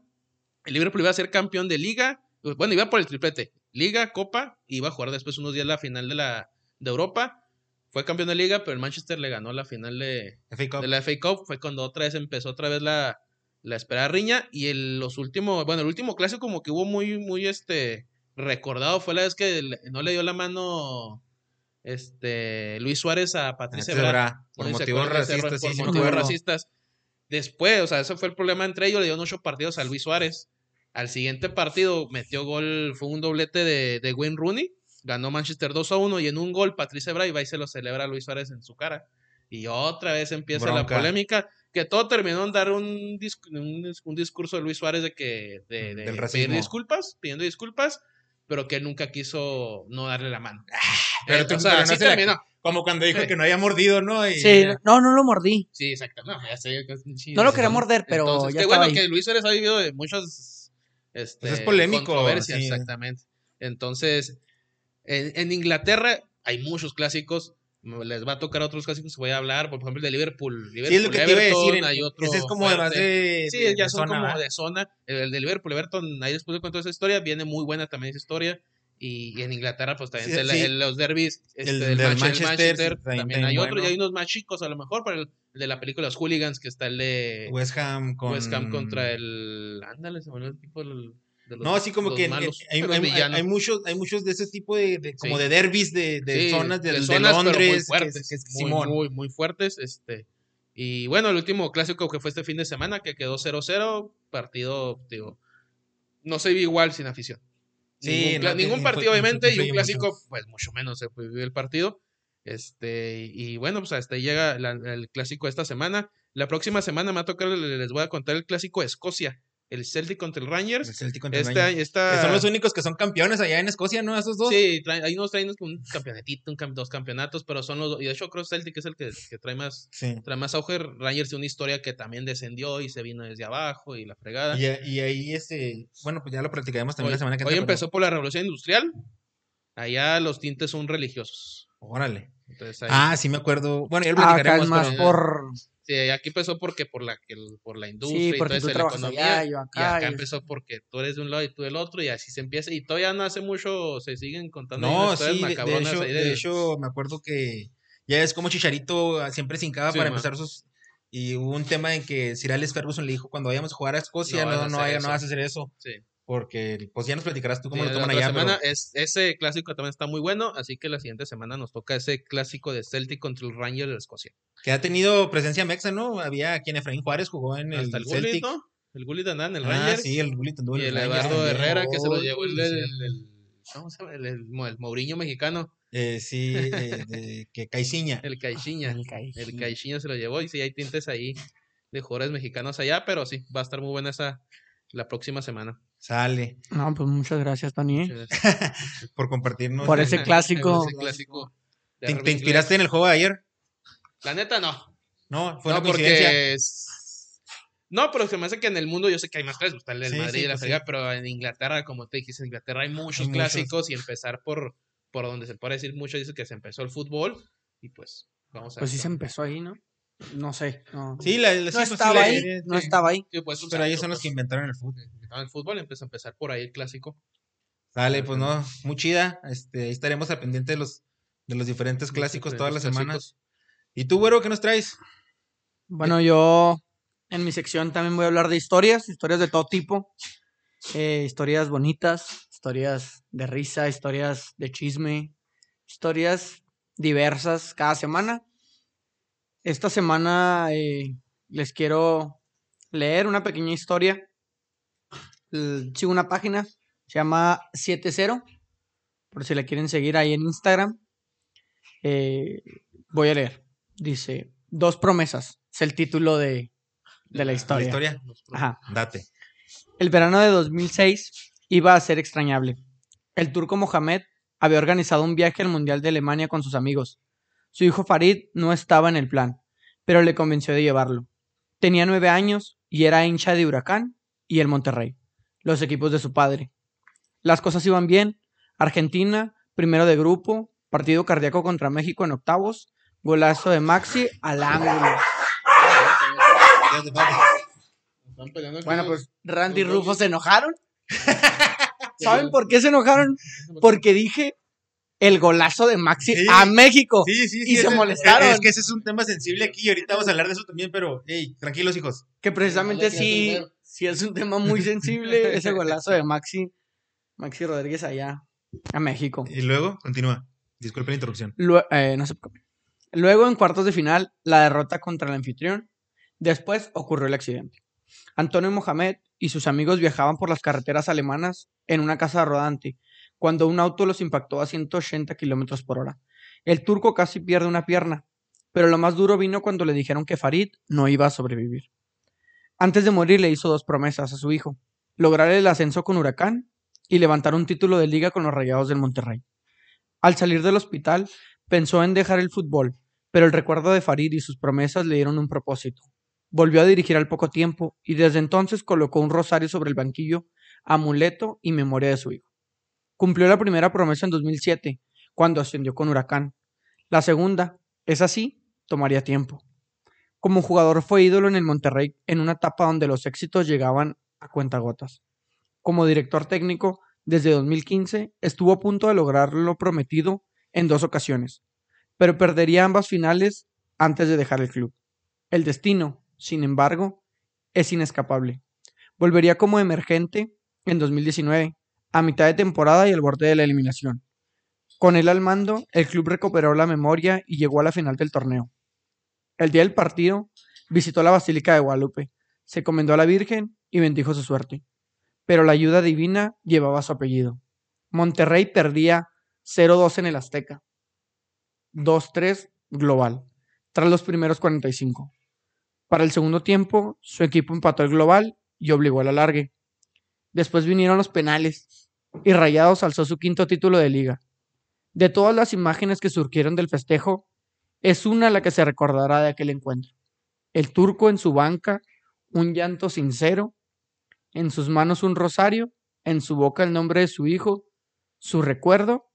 el Liverpool iba a ser campeón de liga, bueno, iba por el triplete, liga, copa, y iba a jugar después unos días la final de la de Europa. Fue campeón de liga, pero el Manchester le ganó la final de, la FA Cup fue cuando otra vez empezó otra vez la, la esperada riña y el, los últimos, bueno, el último clásico como que hubo muy, muy este, recordado fue la vez que le- no le dio la mano este Luis Suárez a Patricia Bra. Por No motivos racistas, sí, sí, por me motivos racistas. Después, o sea, ese fue el problema entre ellos, le dieron ocho partidos a Luis Suárez. Al siguiente partido metió gol, fue un doblete de, de Wayne Rooney, ganó Manchester 2 a 1 y en un gol Patricia Bra y va y se lo celebra a Luis Suárez en su cara. Y otra vez empieza la Bronca. polémica, que todo terminó en dar un, dis- un, un discurso de Luis Suárez de que de, de Del pedir disculpas, pidiendo disculpas, pero que él nunca quiso no darle la mano. Pero Eh, tú- o sea, pero no así la- terminó. Como cuando dijo Sí. que no había mordido, ¿no? Y- Sí, no, no lo mordí. Sí, exacto. No, ya sé que es un chiste. No lo quería morder, pero Entonces, ya qué estaba bueno ahí. que Luis Suárez ha vivido de muchas este, Pues es polémico, controversias, sí. exactamente. Entonces, en, en Inglaterra hay muchos clásicos. Les va a tocar otros clásicos que voy a hablar. Por ejemplo, el de Liverpool. Liverpool Sí, es lo que te iba a Everton, decir. en- hay otro ese es como además de. Sí, de- ya de son zona, como de zona. El, de Liverpool, Everton, ahí después de cuento esa historia, viene muy buena también esa historia. Y, y en Inglaterra, pues también Sí, los derbis, este, El del del Manche- Manchester, también- hay también otro. Y bueno. hay unos más chicos, a lo mejor, para el de la película Los Hooligans, que está el de West Ham con. West Ham contra el. Ándale, se me olvidó el tipo del- de los No, así como que malos, hay, muchos, hay muchos de ese tipo de, de- como Sí. de derbis de, de Sí, zonas del- de, zonas, pero muy Londres, que- fuertes, que es muy, muy, muy fuertes. Este, y bueno, el último clásico que fue este fin de semana, que quedó 0-0, partido, digo, no se vio igual sin afición. Sí, ningún, no, ningún partido, obviamente, y un clásico, mucho. pues mucho menos se vivió el partido. Este, y bueno, pues hasta ahí llega la- el clásico esta semana. La próxima semana me va a tocar, les voy a contar el clásico de Escocia, el Celtic contra el Rangers. El Celtic contra el Este, Rangers. esta, Que son los únicos que son campeones allá en Escocia, ¿no? Esos dos. Sí, traen- hay unos traen un campeonetito, un cam- dos campeonatos, pero son los. Y de hecho, creo que Celtic es el que, que trae más Sí. trae más auge. Rangers tiene una historia que también descendió y se vino desde abajo y la fregada. Y, y ahí, este, bueno, pues ya lo practicaremos también hoy la semana que hoy entra, pero- empezó por la revolución industrial. Allá los tintes son religiosos. Órale. Entonces, ahí- Ah, sí me acuerdo. Bueno, ya lo Ah, acá es más pero- por... sí, aquí empezó porque por la, que el- por la industria Sí, y todo tú la economía. allá, yo y acá. acá y- empezó porque tú eres de un lado y tú del otro, y así se empieza. Y todavía no hace mucho se siguen contando No, sí, de, de hecho, ahí de hecho, me acuerdo que ya es como Chicharito ah, siempre se hincaba Sí, para empezar sus... Y hubo un tema en que Sir Alex Ferguson le dijo, cuando vayamos a jugar a Escocia, No no, no, no eso". vas a hacer eso. Sí. Porque, pues ya nos platicarás tú cómo Sí, lo la toman otra allá, semana pero es, ese clásico también está muy bueno, así que la siguiente semana nos toca ese clásico de Celtic contra el Rangers de Escocia. que ha tenido presencia mexa, ¿no? Había quien Efraín Juárez jugó en el, Hasta el Gullit, Celtic. ¿no? El Gullit andaba en el ah, Rangers. sí, el Gullit anduvo en y el Rangers Eduardo. Herrera que se lo Oh, llevó el, el, ¿cómo se llama? El, el, Mo- el Mourinho mexicano, Eh, sí, eh, de- que Caiciña. el Caixinha. El Caixinha. El Caixinha se lo llevó y sí hay tintes ahí de jugadores mexicanos allá, pero sí, va a estar muy buena esa la próxima semana. Sale. No, pues muchas gracias, Tony. Muchas gracias. Por compartirnos. Por el- ese clásico. Ese clásico. ¿Te, inspiraste en el juego de ayer? La neta no. No, fue no, una coincidencia. porque es... No, pero se me hace que en el mundo yo sé que hay más clásicos, el del Sí, Madrid sí, y la pues sí. fregada, pero en Inglaterra, como te dijiste, en Inglaterra hay muchos Hay muchos. clásicos y empezar por, por donde se puede decir mucho, dice que se empezó el fútbol y pues vamos a Pues ver sí se empezó ahí, ¿no? No sé. No, Sí, la, la- no sí, pues sí, estaba la- ahí. sí, No estaba ahí. Sí, pues, Pero ellos son los que pues, inventaron el fútbol. inventaron el fútbol, empezó a empezar por ahí el clásico. Dale, pues no, muy chida. Este, ahí estaremos al pendiente de los, de los diferentes clásicos todas las semanas. ¿Y tú, güero, qué nos traes? Bueno, yo en mi sección también voy a hablar de historias, historias de todo tipo. eh, historias bonitas, historias de risa, historias de chisme, historias diversas cada semana. Esta semana eh, les quiero leer una pequeña historia. Sigo una página, se llama 70, por si la quieren seguir ahí en Instagram. Eh, voy a leer. Dice, dos promesas. Es el título de, de la historia. historia? Ajá. Date. El verano de 2006 iba a ser extrañable. El turco Mohamed había organizado un viaje al Mundial de Alemania con sus amigos. Su hijo Farid no estaba en el plan, pero le convenció de llevarlo. Tenía nueve años y era hincha de Huracán y el Monterrey, los equipos de su padre. Las cosas iban bien. Argentina, primero de grupo, partido cardíaco contra México en octavos, golazo de Maxi al ángulo. Bueno, pues Randy y Rufo se enojaron. ¿Saben por qué se enojaron? Porque dije el golazo de Maxi Sí. a México. Sí, sí, Y se ese- molestaron. Es que ese es un tema sensible aquí y ahorita vamos a hablar de eso también, pero, hey, tranquilos, hijos. Que precisamente sí, sí es un tema muy sensible. Ese golazo de Maxi. Maxi Rodríguez allá a México. Y luego, continúa. Disculpe la interrupción. Lue- eh, no se preocupe. Luego, en cuartos de final, la derrota contra el anfitrión. Después ocurrió el accidente. Antonio Mohamed y sus amigos viajaban por las carreteras alemanas en una casa rodante cuando un auto los impactó a 180 kilómetros por hora. El turco casi pierde una pierna, pero lo más duro vino cuando le dijeron que Farid no iba a sobrevivir. Antes de morir le hizo dos promesas a su hijo: lograr el ascenso con Huracán y levantar un título de liga con los Rayados del Monterrey. Al salir del hospital, pensó en dejar el fútbol, pero el recuerdo de Farid y sus promesas le dieron un propósito. Volvió a dirigir al poco tiempo y desde entonces colocó un rosario sobre el banquillo, amuleto y memoria de su hijo. Cumplió la primera promesa en 2007, cuando ascendió con Huracán. La segunda, es así, tomaría tiempo. Como jugador fue ídolo en el Monterrey en una etapa donde los éxitos llegaban a cuentagotas. Como director técnico, desde 2015 estuvo a punto de lograr lo prometido en dos ocasiones, pero perdería ambas finales antes de dejar el club. El destino, sin embargo, es inescapable. Volvería como emergente en 2019, a mitad de temporada y al borde de la eliminación. Con él al mando, el club recuperó la memoria y llegó a la final del torneo. El día del partido, visitó la Basílica de Guadalupe, se encomendó a la Virgen y bendijo su suerte. Pero la ayuda divina llevaba su apellido. Monterrey perdía 0-2 en el Azteca. 2-3 global, tras los primeros 45. Para el segundo tiempo, su equipo empató el global y obligó al alargue. Después vinieron los penales y Rayados alzó su quinto título de liga. De todas las imágenes que surgieron del festejo, es una la que se recordará de aquel encuentro. El turco en su banca, un llanto sincero, en sus manos un rosario, en su boca el nombre de su hijo, su recuerdo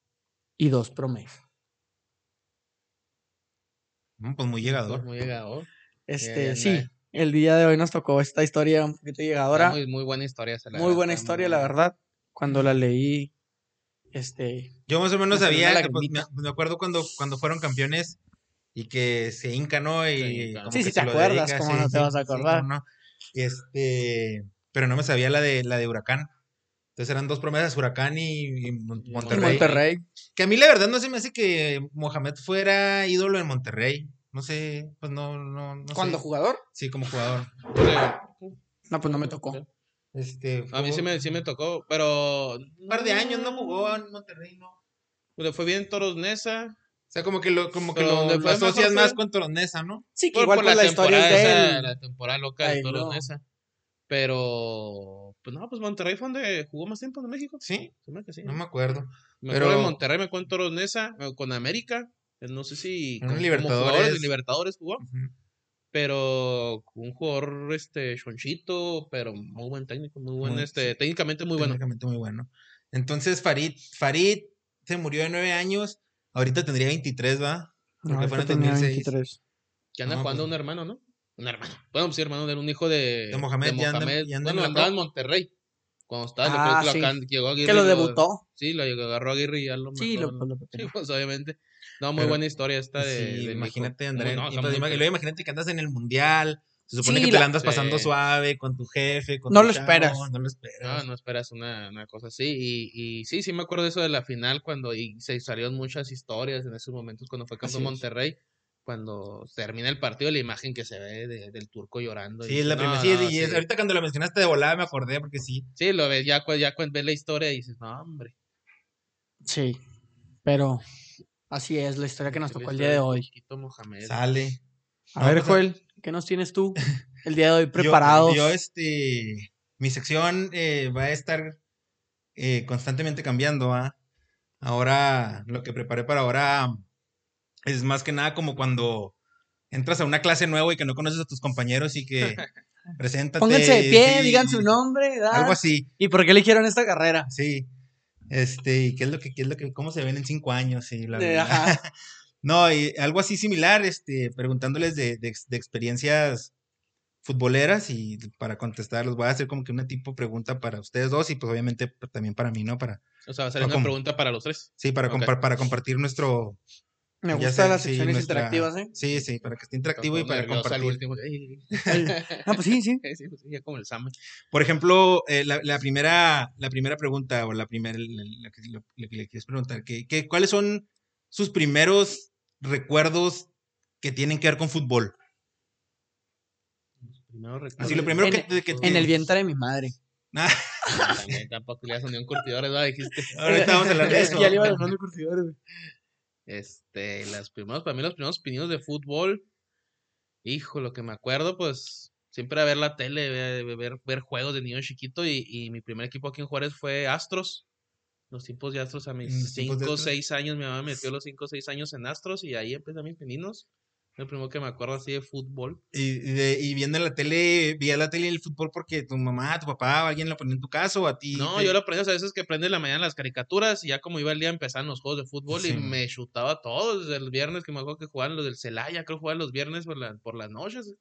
y dos promesas. Mm, Pues muy llegador. Muy llegador. Este, Bien, sí, eh. El día de hoy nos tocó esta historia un poquito llegadora. Muy, muy buena historia. se la Muy verdad, buena historia, muy la verdad. Cuando la leí, este, Yo más o menos sabía que pues, me, acuerdo cuando, cuando fueron campeones y que se hinca, ¿no? Se Y como Sí, sí te acuerdas, dedica, ¿cómo sí, no te sí, vas a acordar? no. Este, pero no me sabía la de la de Huracán. Entonces eran dos promesas, Huracán y, Monterrey. Monterrey. Que a mí la verdad no se me hace que Mohamed fuera ídolo en Monterrey. No sé, pues no, no, no ¿Cuándo sé. jugador? Sí, como jugador. No, pues no me tocó. Este, A mí sí me, sí me tocó, pero. un par de años no jugó en Monterrey, ¿no? O Le fue bien Toros Nesa. sea, como que lo, como que lo, lo asocias más con Toronesa, ¿no? Sí, que Por, igual por la, la historia de la temporada loca de Ay, Toros no. Nesa. Pero. Pues no, pues Monterrey fue donde jugó más tiempo en México. Sí, no me acuerdo. Me pero- acuerdo en Monterrey, me acuerdo en Toros Nesa, con América. No sé si. Como- como Libertadores. jugadores de Libertadores jugó. Pero un jugador, este, chonchito, pero muy buen técnico, muy buen, Muy- este, sí. técnicamente muy bueno. Técnicamente muy bueno. Entonces, Farid, Farid se murió de nueve años. Ahorita tendría 23, ¿va? Porque No, fue en el este tenía 2006. 23. Que anda No, jugando pues- un hermano, ¿no? Un hermano. Bueno, pues sí, hermano, era un hijo de, De Mohamed, ya anda- Mohamed. ya anda en bueno, andaba en Monterrey. Cuando estaba, Ah, creo que lo sí. acan- llegó Aguirre. Que lo y debutó. Sí, lo agarró a Aguirre y ya lo Sí, metió, lo, ¿no? lo- Sí, pues obviamente. No, muy Pero- buena historia esta de. sí, imagínate no, y, muy y perro. luego imagínate que andas en el mundial. Se supone Sí, que te la- la andas pasando sí. suave con tu jefe. Con No tu lo chavo, esperas. No lo No, esperas. no esperas una, una cosa así. Y, y sí, sí me acuerdo de eso de la final cuando y se salieron muchas historias en esos momentos cuando fue campeón. Monterrey. Cuando termina el partido, la imagen que se ve de- del turco llorando. y Sí, es la primera. "No, sí, no, y es- sí". ahorita cuando lo mencionaste de volada me acordé porque sí. Sí, lo ves, ya, ya cuando ves la historia y dices, no, hombre. Sí, pero así es la historia que nos tocó el día de hoy. Mohamed. Sale. A No, ver, pues, Joel, ¿qué nos tienes tú el día de hoy Yo- preparados? Yo, este, mi sección eh, va a estar eh, constantemente cambiando, ¿ah? Ahora, lo que preparé para ahora es más que nada como cuando entras a una clase nueva y que no conoces a tus compañeros y que preséntate. Pónganse de pie, sí, digan su nombre, edad, Algo así, ¿Y por qué eligieron esta carrera? sí. Este, y qué es lo que, qué es lo que, cómo se ven en cinco años y bla, bla, Eh, bla. No, y algo así similar, este, preguntándoles de, de de experiencias futboleras y para contestar les voy a hacer como que una tipo pregunta para ustedes dos y pues obviamente también para mí, ¿no? Para, O sea, va a ser una pregunta para los tres. sí, para, para compartir nuestro, Me gustan las sí, secciones nuestra- interactivas, ¿eh? Sí, sí, para que esté interactivo y para compartir. último. No, pues sí, sí. Sí, pues sí, ya como el Sam. Por ejemplo, eh, la, la primera, la primera pregunta o la primera, la, la que, lo- que le quieres preguntar, que, que- ¿cuáles son sus primeros recuerdos que tienen que ver con fútbol? Así, lo primero En- que, que- En el vientre de mi madre. Ah, También tampoco le das unión curtidores, ¿no? Dijiste. ahorita vamos a hablar de Es que eso. ya le iba dejando curtidores, güey. Este, las primeros, para mí los primeros pininos de fútbol, hijo, lo que me acuerdo, pues, siempre a ver la tele, ver, ver, ver juegos de niño chiquito y, y mi primer equipo aquí en Juárez fue Astros. Los tiempos de Astros a mis tiempos de 5 o Astros. 6 años, mi mamá me metió los 5 o 6 años en Astros y ahí empecé mis pininos. El primero que me acuerdo así de fútbol. Y, de- y viendo la tele, veía la tele y el fútbol porque tu mamá, tu papá o alguien lo ponía en tu casa o a ti. No, te- yo lo aprendí a veces que aprendí en la mañana las caricaturas y ya como iba el día empezaban los juegos de fútbol Sí. y me chutaba todo desde el viernes que me acuerdo que jugaban los del Celaya, creo que jugaban los viernes por, la- por las noches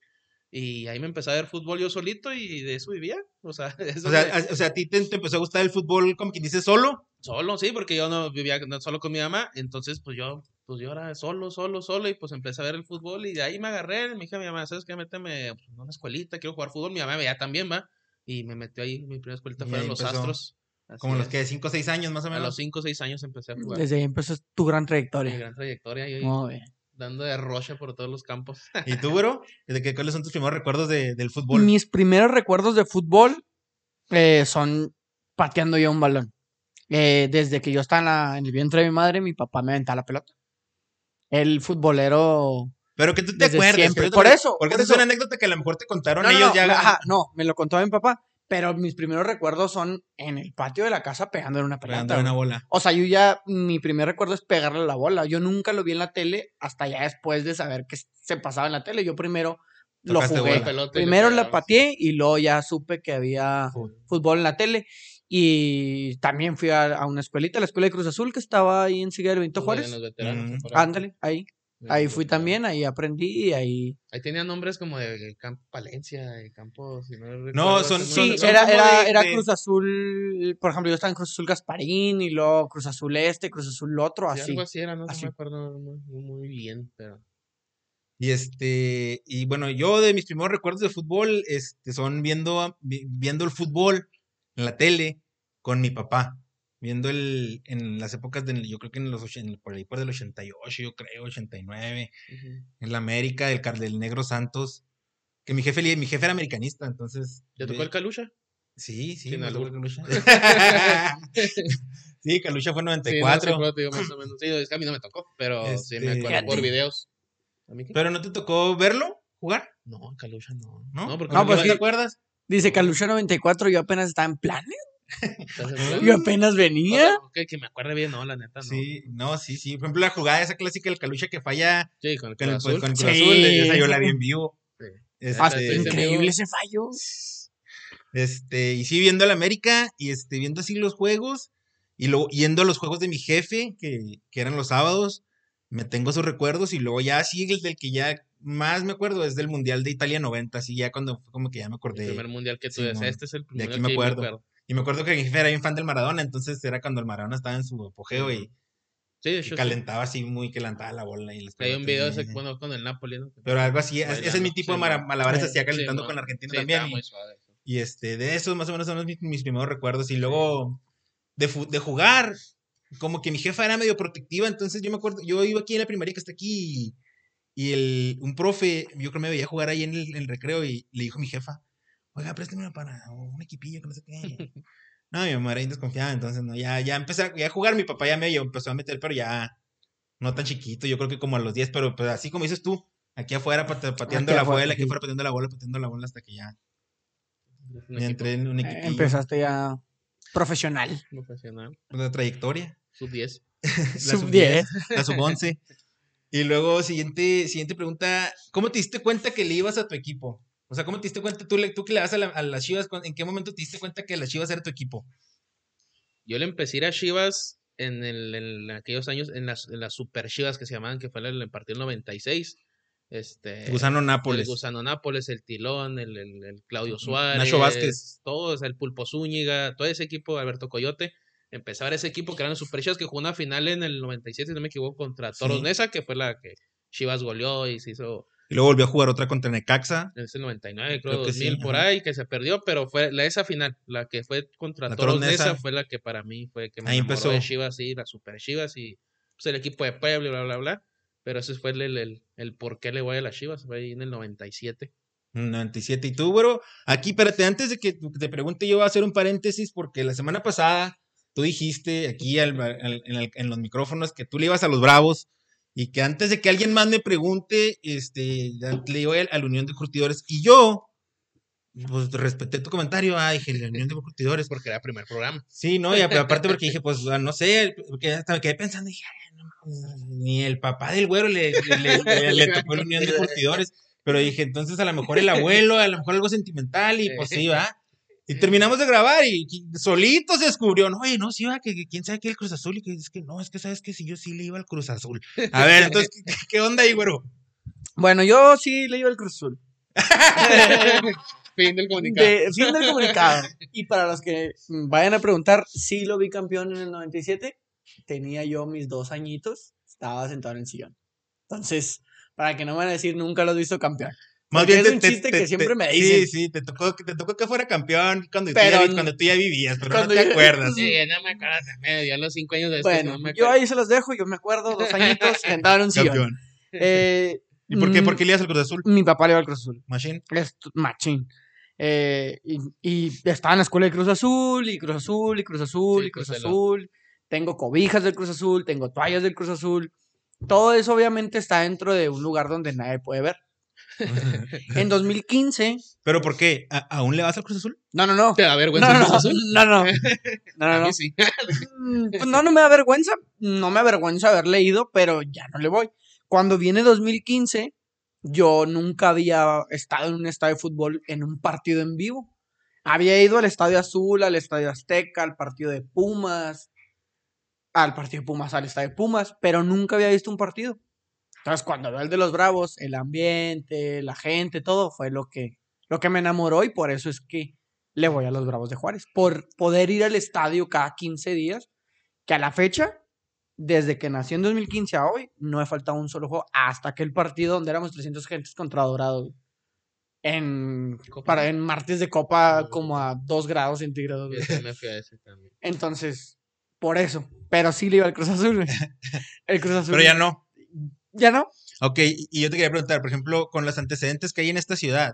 y ahí me empecé a ver fútbol yo solito y de eso vivía, o sea, eso O sea, me- a, o sea, a ti te, te empezó a gustar el fútbol, como quien dice, solo. solo, sí, porque yo no vivía no solo con mi mamá, entonces pues yo pues yo era solo, solo, solo y pues empecé a ver el fútbol y de ahí me agarré, me dije a mi mamá, ¿sabes qué? Méteme pues, a una escuelita, quiero jugar fútbol, mi mamá ya también va y me metió ahí, mi primera escuelita fueron ahí los empezó. Astros. Así Como los que 5 o 6 años más o A los menos. 5 o 6 años empecé a jugar. Desde ahí empezó tu gran Mi trayectoria. gran trayectoria y Muy bien. dando de rocha por todos los campos. ¿Y tú, bro? ¿De qué, ¿Cuáles son tus primeros recuerdos de- del fútbol? Mis primeros recuerdos de fútbol eh, son pateando yo un balón. Eh, desde que yo estaba en, la- en el vientre de mi madre, mi papá me aventaba la pelota. El futbolero. Pero que tú te acuerdas. siempre. Por eso, Porque por es una anécdota que a lo mejor te contaron No, no, ellos no, ya. ajá, no, me lo contó mi papá. Pero mis primeros recuerdos son en el patio de la casa pegándole una pelota. Una bola. O sea, yo ya, mi primer recuerdo es pegarle a la bola. Yo nunca lo vi en la tele hasta ya después de saber que se pasaba en la tele. Yo primero lo Tocaste jugué. bola. pelota Primero la pateé y luego ya supe que había fútbol en la tele. Y también fui a, a una escuelita, la escuela de Cruz Azul, que estaba ahí en Sigue del Benito Juárez. Mm. ahí. Ándale, ahí. Ahí fui también, ahí aprendí y ahí. Ahí tenían nombres como de Campo Palencia, de Campo. Si no, No, recuerdo, son- Sí, son era, era, de- era de- Cruz Azul, por ejemplo, yo estaba en Cruz Azul Gasparín y luego Cruz Azul Este, Cruz Azul otro, sí, así. algo así era, no, me acuerdo muy, muy bien, pero. Y este, y bueno, yo de mis primeros recuerdos de fútbol, este, son viendo, viendo el fútbol en la tele con mi papá. Viendo el, en las épocas de, yo creo que en los, por ahí por el 88, yo creo, 89, en la América, Car- del Negro Santos. Que mi jefe, mi jefe era americanista, entonces. ¿Ya tocó el Calucha? Sí, sí, me tocó albur. Calucha. sí, Calucha fue Sí, 94. no sé, pero te digo más o menos. Sí, es que a mí no me tocó, pero sí me Este, acuerdo por videos. ¿A mí qué? Pero no te tocó verlo, jugar, No, en Calucha no. ¿no? No, porque No, no, pues ¿te sí. acuerdas? Dice Calucha 94, yo apenas estaba en planes. Yo apenas O sea, venía. que, que me acuerde bien, no, la neta, no. Sí, no, sí, sí. Por ejemplo, la jugada esa clásica del Calucha que falla Sí, con el Cruz Azul. con el Cruz Sí. Azul, esa yo la vi en vivo. Sí. Este, Ah, Este, increíble ese fallo. este, y sí, viendo la América y este, viendo así los juegos y luego yendo a los juegos de mi jefe, que, que eran los sábados, me tengo esos recuerdos y luego ya sí, el del que ya más me acuerdo es del Mundial de Italia 90, así ya cuando fue como que ya me El acordé. primer mundial que tú Sí, decías, este es el De primero aquí me que acuerdo. Y me acuerdo que mi jefe era bien fan del Maradona, entonces era cuando el Maradona estaba en su apogeo y, Sí, de y hecho, sí. calentaba así muy que levantaba la bola. Y las Hay un video ese, bueno, con el Napoli, ¿no? Pero algo así, es- ese es mi tipo de malabares Sí, hacía calentando Sí, con mon. Argentina Sí, también. y- muy suave eso. Y este, de esos más o menos son mis, mis primeros recuerdos. Y luego de, fu- de jugar, como que mi jefa era medio protectiva, entonces yo me acuerdo, yo iba aquí en la primaria que está aquí y, y el, un profe, yo creo me veía jugar ahí en el, en el recreo y le dijo a mi jefa, oiga, préstame una para un equipillo que no sé qué. No, mi mamá era bien desconfiada, entonces no, ya, ya empecé a, ya a jugar, mi papá ya me empezó a meter, pero ya no tan chiquito, yo creo que como a los 10, pero pues así como dices tú, aquí afuera pate- pateando Aquí la afuera, bola, aquí afuera pateando la bola, pateando la bola hasta que ya me entré en un Eh, equipillo. Empezaste ya profesional. profesional, Una trayectoria. Sub 10. La Sub 10. La sub 11. Y luego, siguiente, siguiente pregunta. ¿Cómo te diste cuenta que le ibas a tu equipo? O sea, ¿cómo te diste cuenta tú, le- tú que le vas a, la- a las Chivas? ¿En qué momento te diste cuenta que las Chivas era tu equipo? Yo le empecé a ir a Chivas en, el, en aquellos años, en las, en las Super Chivas que se llamaban, que fue el, el partido 96. Este, Gusano Nápoles. El Gusano Nápoles, el Tilón, el, el- el Claudio Suárez. Nacho Vázquez. Todos, el Pulpo Zúñiga, todo ese equipo, Alberto Coyote. Empecé a ver ese equipo que eran los Super Chivas que jugó una final en el 97, si no me equivoco, contra Toros Sí. Nesa, que fue la que Chivas goleó y se hizo Y luego volvió a jugar otra contra Necaxa. en ese 99, creo, Creo que 2000 sí, por ajá. ahí, que se perdió, pero fue la, esa final, la que fue contra La Toros. Nesa, fue la que para mí fue que me Ahí empezó. de Chivas, sí, las Super Chivas y pues, el equipo de Puebla bla, bla, bla. Pero ese fue el, el, el, el por qué le voy a las Chivas, fue ahí en el 97. 97. Y tú, güero, aquí, espérate, antes de que te pregunte, yo voy a hacer un paréntesis porque la semana pasada tú dijiste aquí al- al- en, el- en los micrófonos que tú le ibas a los Bravos y que antes de que alguien más me pregunte, este, le iba a la Unión de Curtidores. Y yo, pues respeté tu comentario, ah, dije, la Unión de Curtidores. Porque era el primer programa. Sí, no, y ap- aparte porque dije, pues, ah, no sé, porque hasta me quedé pensando, dije, "Ay, no ni el papá del güero le, le, le- le- le tocó la unión de curtidores, pero dije, entonces a lo mejor el abuelo, a lo mejor algo sentimental, y pues sí, va. Y terminamos de grabar y qui- solito se descubrió, no, oye, no, sí, va, que, que quién sabe qué el Cruz Azul, y que es que no, es que sabes que si yo sí le iba al Cruz Azul. A ver, entonces, ¿qué, qué onda ahí, güero? Bueno, yo sí le iba al Cruz Azul. fin del comunicado. De, fin del comunicado. Y para los que vayan a preguntar, sí lo vi campeón en el 97. Tenía yo mis dos añitos. Estaba sentado en el sillón. Entonces, para que no me van a decir nunca lo has visto campeón. Porque es un chiste que siempre me dicen. Sí, sí, te tocó, te tocó que fuera campeón cuando, tú Pero ya, vi- n- cuando tú ya vivías, pero no te yo- acuerdas. Sí, no me acuerdo ya a los cinco años de Bueno, no me yo acuerdo. ahí se los dejo. Yo me acuerdo, dos añitos, sentado en un sillón. Campeón. Eh, ¿Y por qué, mm, por qué le al Cruz Azul? Mi papá le iba al Cruz Azul. Machine. Es t- machín. Eh, y, y estaba en la escuela de Cruz Azul, y Cruz Azul, y Cruz Azul, Sí, y Cruz Cruzelo. Azul. Tengo cobijas del Cruz Azul, tengo toallas del Cruz Azul. Todo eso obviamente está dentro de un lugar donde nadie puede ver. En 2015, ¿Pero por qué? ¿A- ¿Aún le vas al Cruz Azul? no, no, no. ¿Te da No, vergüenza el no, Cruz Azul? no, no, no, no, no. sí. Mm, pues no, no me da vergüenza, no me avergüenza haber leído, pero ya no le voy. Cuando viene 2015, yo nunca había estado en un estadio de fútbol en un partido en vivo. Había ido al Estadio Azul, al Estadio Azteca, al partido de Pumas, al partido de Pumas, al Estadio de Pumas, pero nunca había visto un partido. Entonces, cuando veo el de los Bravos, el ambiente, la gente, todo fue lo que, lo que me enamoró y por eso es que le voy a los Bravos de Juárez. Por poder ir al estadio cada 15 días, que a la fecha, desde que nació en 2015 a hoy, no he faltado un solo juego hasta aquel partido donde éramos 300 gentes contra Dorado. En, para, en martes de copa como a 2 grados centígrados. me fui a ese también. Entonces, por eso. Pero sí le iba al Cruz Azul. El Cruz Azul. Pero ya no. ¿Ya no? Ok, y yo te quería preguntar, por ejemplo, con los antecedentes que hay en esta ciudad,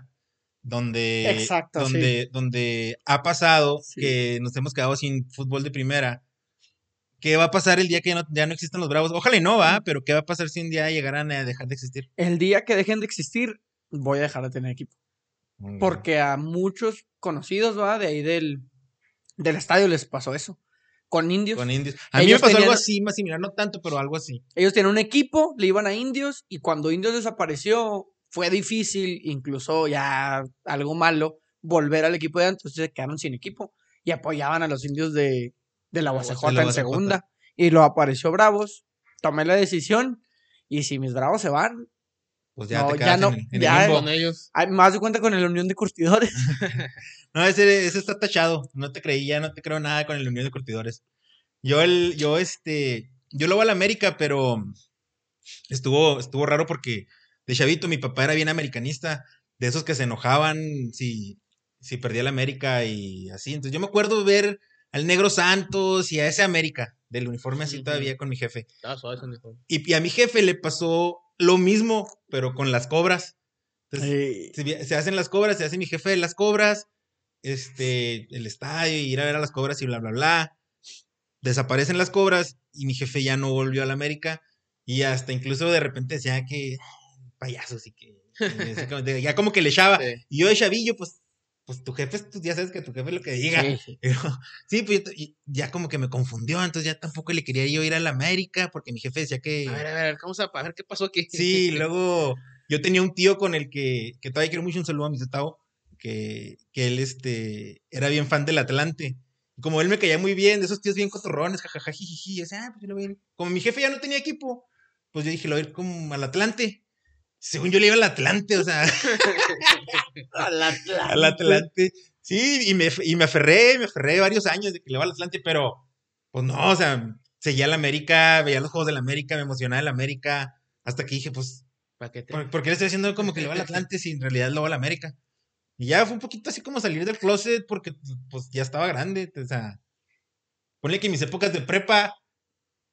donde, Exacto, sí. donde, ha pasado Sí. que nos hemos quedado sin fútbol de primera, ¿qué va a pasar el día que ya no, ya no existan los Bravos? Ojalá y no, va, pero ¿qué va a pasar si un día llegaran a dejar de existir? El día que dejen de existir, voy a dejar de tener equipo. Porque a muchos conocidos, ¿va? De ahí del, del estadio les pasó eso. Con indios. Con indios. A mí me pasó algo así, más similar, no tanto, pero algo así. Ellos tenían un equipo, le iban a indios y cuando indios desapareció, fue difícil, incluso ya algo malo, volver al equipo de antes, entonces se quedaron sin equipo y apoyaban a los indios de, de la UACJ en la segunda. Y lo apareció Bravos, tomé la decisión y si mis Bravos se van, Pues ya No, te ya no, en, el- en ya- el limbo. Con ellos. más de cuenta con la Unión de Curtidores. No, ese, ese está tachado. No te creí, ya no te creo nada con el Unión de Curtidores. Yo, el, yo, este, yo lo voy a la América, pero estuvo, estuvo raro porque de chavito mi papá era bien americanista, de esos que se enojaban si, si perdía la América y así. Entonces yo me acuerdo ver al Negro Santos y a ese América, del uniforme así todavía con mi jefe. Suave. Y, y a mi jefe le pasó lo mismo, pero con las cobras. Entonces, se, hacen las cobras, se hace mi jefe de las cobras, este, el estadio, y ir a ver a las cobras y bla, bla, bla. Desaparecen las cobras y mi jefe ya no volvió a la América y hasta incluso de repente decía que "Ay, payasos y que, ya como que le echaba. Sí. Y yo de chavillo, pues, pues tu jefe, es- tú ya sabes que tu jefe es lo que diga. sí, sí. Pero, sí, pues ya como que me confundió, entonces ya tampoco le quería yo ir a la América porque mi jefe decía que... A ver, a ver, vamos a ver qué pasó aquí. Sí, luego yo tenía un tío con el que, que todavía quiero mucho un saludo a mi Tao, que, que él este, era bien fan del Atlante. Y como él me caía muy bien, de esos tíos bien cotorrones, jajaja, jijiji, yo decía, ah, pues yo le voy a ir. Como mi jefe ya no tenía equipo, pues yo dije, lo voy a ir como al Atlante. Según yo le iba al Atlante, o sea, Al al Atlante. Sí, y me, y me aferré, me aferré varios años de que le iba al Atlante, pero Pues no, o sea, seguía la América, veía los juegos de la América, me emocionaba el América. Hasta que dije, pues, ¿Para qué te- ¿por, por qué le estoy haciendo como que le va al Atlante si en realidad le va al América? Y ya fue un poquito así como salir del closet porque pues ya estaba grande. O sea, ponle que mis épocas de prepa,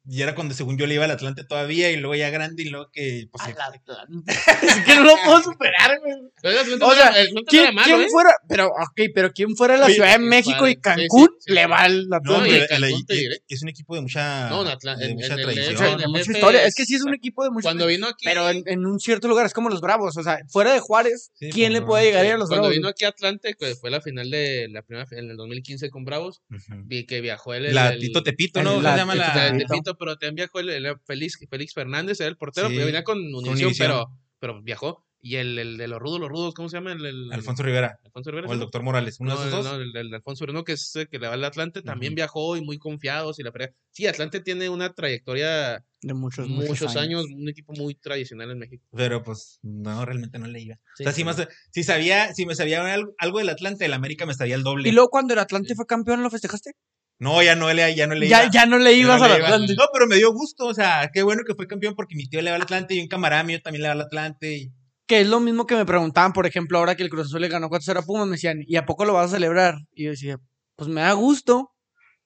y era cuando según yo le iba al Atlante todavía, y luego ya grande, y luego que pues, Al Atlante. es que no lo puedo superar, güey. Atlante O no sea, el Atlante no ¿Quién, malo, quién ¿eh? fuera, pero, ok, pero quién fuera de la Oye, Ciudad de México y Cancún, sí, sí, le va al No, No, Atlante. diré. es un equipo de mucha, No, en Atla- de mucha en tradición. Mucha- en el mucha DF historia. Es que sí es un equipo de mucha Cuando vino aquí, Pero en, en un cierto lugar, es como los Bravos. O sea, fuera de Juárez, Sí, ¿quién pues le no, puede llegar a ir a los cuando Bravos? vino aquí a Atlante, que fue la final de la primera en el 2015 con Bravos, vi que viajó él. el- La Tito Tepito, ¿no? ¿Cómo la se llama de- la...? de Tepito. Pero también viajó el, el Félix, Félix Fernández, era el portero, Sí, pero venía con Univisión. pero, pero viajó. Y el, el de los rudos, los rudos, ¿cómo se llama? El, el- Alfonso Rivera. Alfonso Rivera. O el doctor Morales. Uno No, de esos dos. no, el, Alfonso Rivera, que es el que le va al Atlante, también viajó y muy confiados y la. Sí, Atlante tiene una trayectoria De muchos, muchos, años. un equipo muy tradicional en México. Pero pues no, realmente no le iba. Sí, o sea, si, más, si sabía, si me sabía algo, algo del Atlante, del América me sabía el doble. Y luego cuando el Atlante fue campeón, ¿lo festejaste? No, ya no le, ya no le Ya, iba. ya no le ibas no al iba. Atlante. No, pero me dio gusto, o sea, qué bueno que fue campeón porque mi tío le va al Atlante y un camarada mío también le va al Atlante. y- Que es lo mismo que me preguntaban, por ejemplo, ahora que el Cruz Azul le ganó 4-0 a Pumas, me decían, ¿y a poco lo vas a celebrar? Y yo decía, pues me da gusto,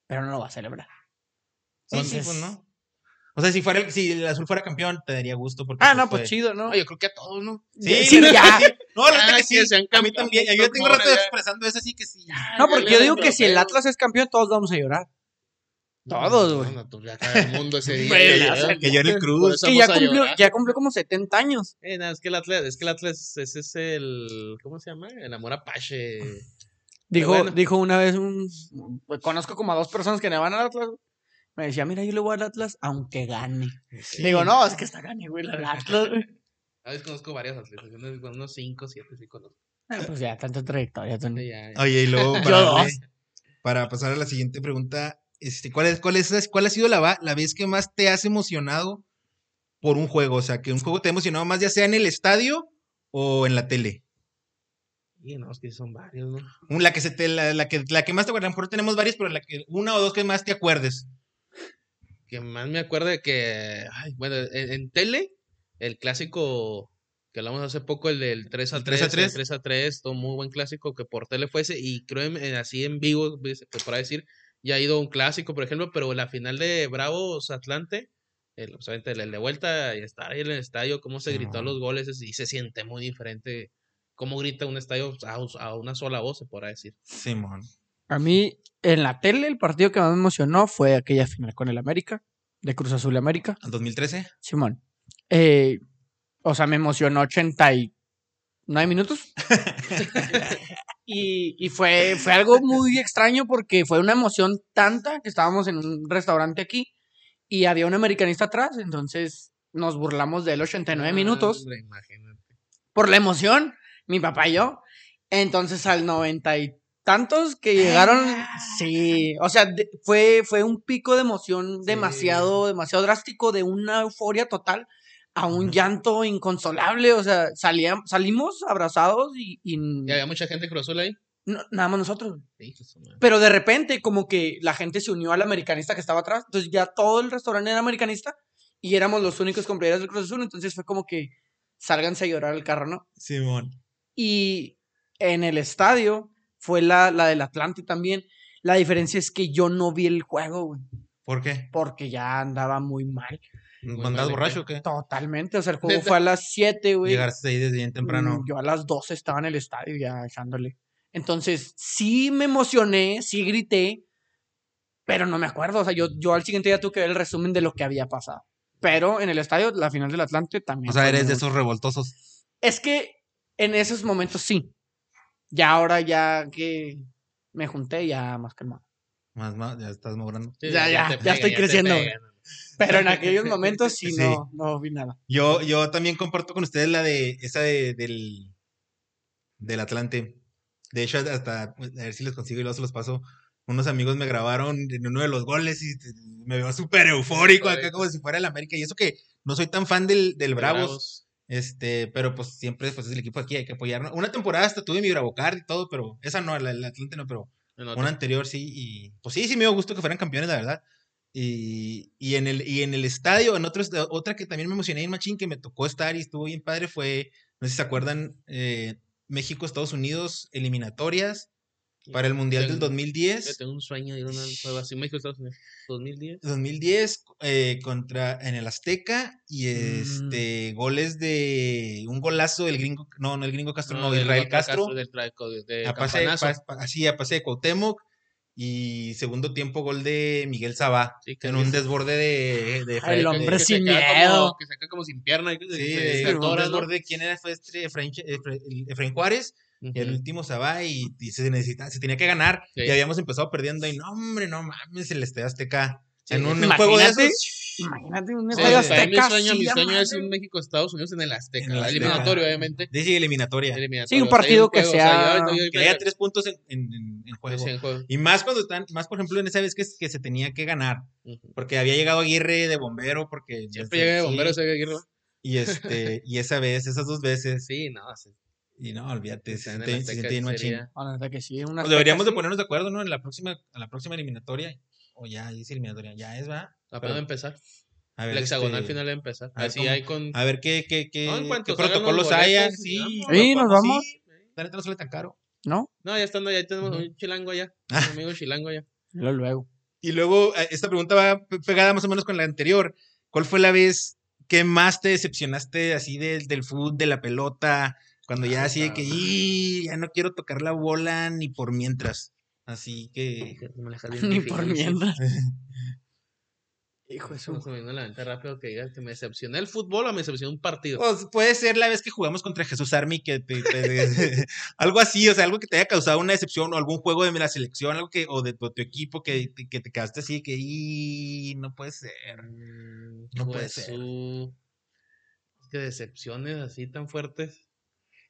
pero no lo va a celebrar. Sí, sí, Entonces- pues no. O sea, si fuera el, si el azul fuera campeón, te daría gusto porque. Ah, no, pues fue- chido, ¿no? No, yo creo que a todos, ¿no? Sí, Sí, ya. que sí. No, la neta Ah, que que sí. sean A mí campeones, también. Yo tengo rato ya. expresando eso, así que sí. No, porque yo Ya digo que si el. Atlas es campeón, todos vamos a llorar. Todos, No, güey. no, ya acaba el mundo ese día. Ya, ya ya. Que en el cruz. Que ya cumplió, ya cumplió como 70 años. Eh, no, es que el Atlas, es que el Atlas, ese es el, ¿cómo se llama? El amor apache. Dijo, bueno. dijo una vez un. pues, conozco como a dos personas que le van al Atlas. Me decía, mira, yo le voy al Atlas aunque gane. Digo, no, es que está gane, güey, el Atlas. güey. A veces conozco varias atletas, unos, unos cinco, siete, sí conozco. Ah, Pues ya, tanta trayectoria. Sí, ya, ya. Oye, y luego para, dos. darle- para pasar a la siguiente pregunta, este, ¿cuál, es, cuál, es, ¿cuál ha sido la, la vez que más te has emocionado por un juego? O sea, que un juego te ha emocionado más ya sea en el estadio o en la tele. Y no, es que son varios, ¿no? La que, se te, la, la que, la que más te acuerdas, a lo mejor tenemos varias, pero la que, una o dos que más te acuerdes. Que más me acuerdo de que, ay, bueno, en, en tele, el clásico que hablamos hace poco, el del 3 a ¿El 3, 3 a 3? el 3 a 3, todo muy buen clásico que por tele fuese, y creo en, en- así en vivo, pues, se podrá decir, ya ha ido un clásico, por ejemplo, pero la final de Bravos Atlante, el, obviamente el, el de vuelta y estar ahí en el estadio, cómo se gritó Simón. los goles, es- y se siente muy diferente, cómo grita un estadio a, a una sola voz, se podrá decir. Simón. A mí, en la tele, el partido que más me emocionó fue aquella final con el América, de Cruz Azul América. ¿En 2013? Simón. Eh, o sea, me emocionó 89 minutos. y y fue, fue algo muy extraño porque fue una emoción tanta que estábamos en un restaurante aquí y había un americanista atrás, entonces nos burlamos de él 89 minutos Hombre, imagínate. por la emoción, mi papá y yo. Entonces al noventa y tantos que llegaron, sí, o sea, de- fue, fue un pico de emoción demasiado, demasiado drástico, de una euforia total a un llanto inconsolable, o sea, salíamos, salimos abrazados y, y ¿Y había mucha gente Cruz Azul ahí? no- nada más nosotros. Sí. Pero de repente como que la gente se unió al americanista que estaba atrás, entonces ya todo el restaurante era americanista y éramos los únicos compradores del Cruz Azul, entonces fue como que sálganse a llorar al carro, ¿no? Simón. Y en el estadio fue la, la del Atlante también. La diferencia es que yo no vi el juego, güey, ¿Por qué? porque ya andaba muy mal. ¿Andabas mal, borracho o qué? Totalmente. O sea, el juego fue a las 7, güey. Llegaste ahí desde bien temprano. Mm, Yo a las 12 estaba en el estadio ya echándole. Entonces, sí me emocioné, sí grité, pero no me acuerdo. O sea, yo, yo al siguiente día tuve que ver el resumen de lo que había pasado. Pero en el estadio, la final del Atlante también. O sea, eres de esos revoltosos. Es que en esos momentos sí. Ya ahora ya que me junté, ya más calmado. Más, más, ya estás mogrando. Sí, Ya, ya, ya pega, estoy creciendo. Pero en aquellos momentos sí, Sí. no, no vi nada. Yo, yo también comparto con ustedes la de esa de, del, del Atlante. De hecho, hasta pues, a ver si les consigo y luego se los paso. Unos amigos me grabaron en uno de los goles y me veo súper eufórico acá como si fuera el América. Y eso que no soy tan fan del, del De Bravos, este, pero pues siempre pues, es el equipo aquí, hay que apoyarnos. Una temporada hasta tuve mi Bravocard y todo, pero esa no, la, el Atlante no, pero una anterior sí. Y pues sí, sí me dio gusto que fueran campeones, la verdad. Y, y en el, y en el estadio, en otro, est- otra que también me emocioné en Machín, que me tocó estar y estuvo bien padre, fue, no sé si se acuerdan, eh, México-Estados Unidos, eliminatorias para el Mundial del Tengo- Yo 2010. tengo un sueño de ir a un juego así, México, Estados Unidos, 2010. 2010 eh, contra en el Azteca y Mm. este goles de un golazo del gringo, no, no el gringo Castro, no, del Israel otro Castro, del traico, de, a pase, campanazo. pa- pa- así a pase de Cuauhtémoc y segundo tiempo gol de Miguel Sabá Sí, en es- un desborde de, de Ay, Efraín- el hombre que sin se miedo. Como, que se queda como sin pierna. Y que se- Sí, se- se un atora, ¿no? desborde, ¿quién era? Fue este Efraín, Che- Efra- el- Y el último Sabá y, y se necesita, se tenía que ganar Sí. y habíamos empezado perdiendo y no hombre, no mames, el Estadio Azteca Sí, en un juego de esos Imagínate un estadio sí, azteca. mi sueño, mi sueño es un México-Estados Unidos en el Azteca. En el Azteca. Eliminatorio, obviamente. dice eliminatoria. Eliminatorio. Sí, un O sea, partido que juego, o sea, sea- yo- yo- yo- que haya tres puntos en, en- en- en juego. Sí, en juego. Y más cuando están, más por ejemplo en esa vez que, que se tenía que ganar, porque había llegado Aguirre de bombero, porque Siempre llega de bombero ese Aguirre. y este, y esa vez, esas dos veces, Sí, no, sí. Y no, olvídate, se siente- bien machín. Pues deberíamos de ponernos de acuerdo, ¿no? En la próxima, en la próxima eliminatoria, o ya es eliminatoria, ya es, va. Apenas empezar. a ver, El hexagonal este, final de empezar. a ver Así cómo- hay con. A ver qué, qué, qué, No, qué protocolos boletos, haya, sí, sí. Sí, nos vamos. Sí, la neta no sale tan caro. ¿No? No, ya estando, ya tenemos un chilango allá. Ah. Un amigo chilango allá. Luego, luego. Y luego, eh, esta pregunta va pe- pegada más o menos con la anterior. ¿Cuál fue la vez que más te decepcionaste así del, del fútbol, de la pelota? Cuando ya Ah, así de que. "Y, ya no quiero tocar la bola ni por mientras. Así que... Me la dejas bien Ni por mientras. Hijo Eso se me vino la mente rápido que digas que me decepcioné el fútbol o me decepcionó un partido. Pues, puede ser la vez que jugamos contra Jesús Army que te, te- algo así, o sea, algo que te haya causado una decepción o algún juego de la selección, algo que, o de tu, tu equipo que, que te quedaste así que, "Y, no puede ser. Mm, no hijo puede de ser. su- Es que decepciones así tan fuertes.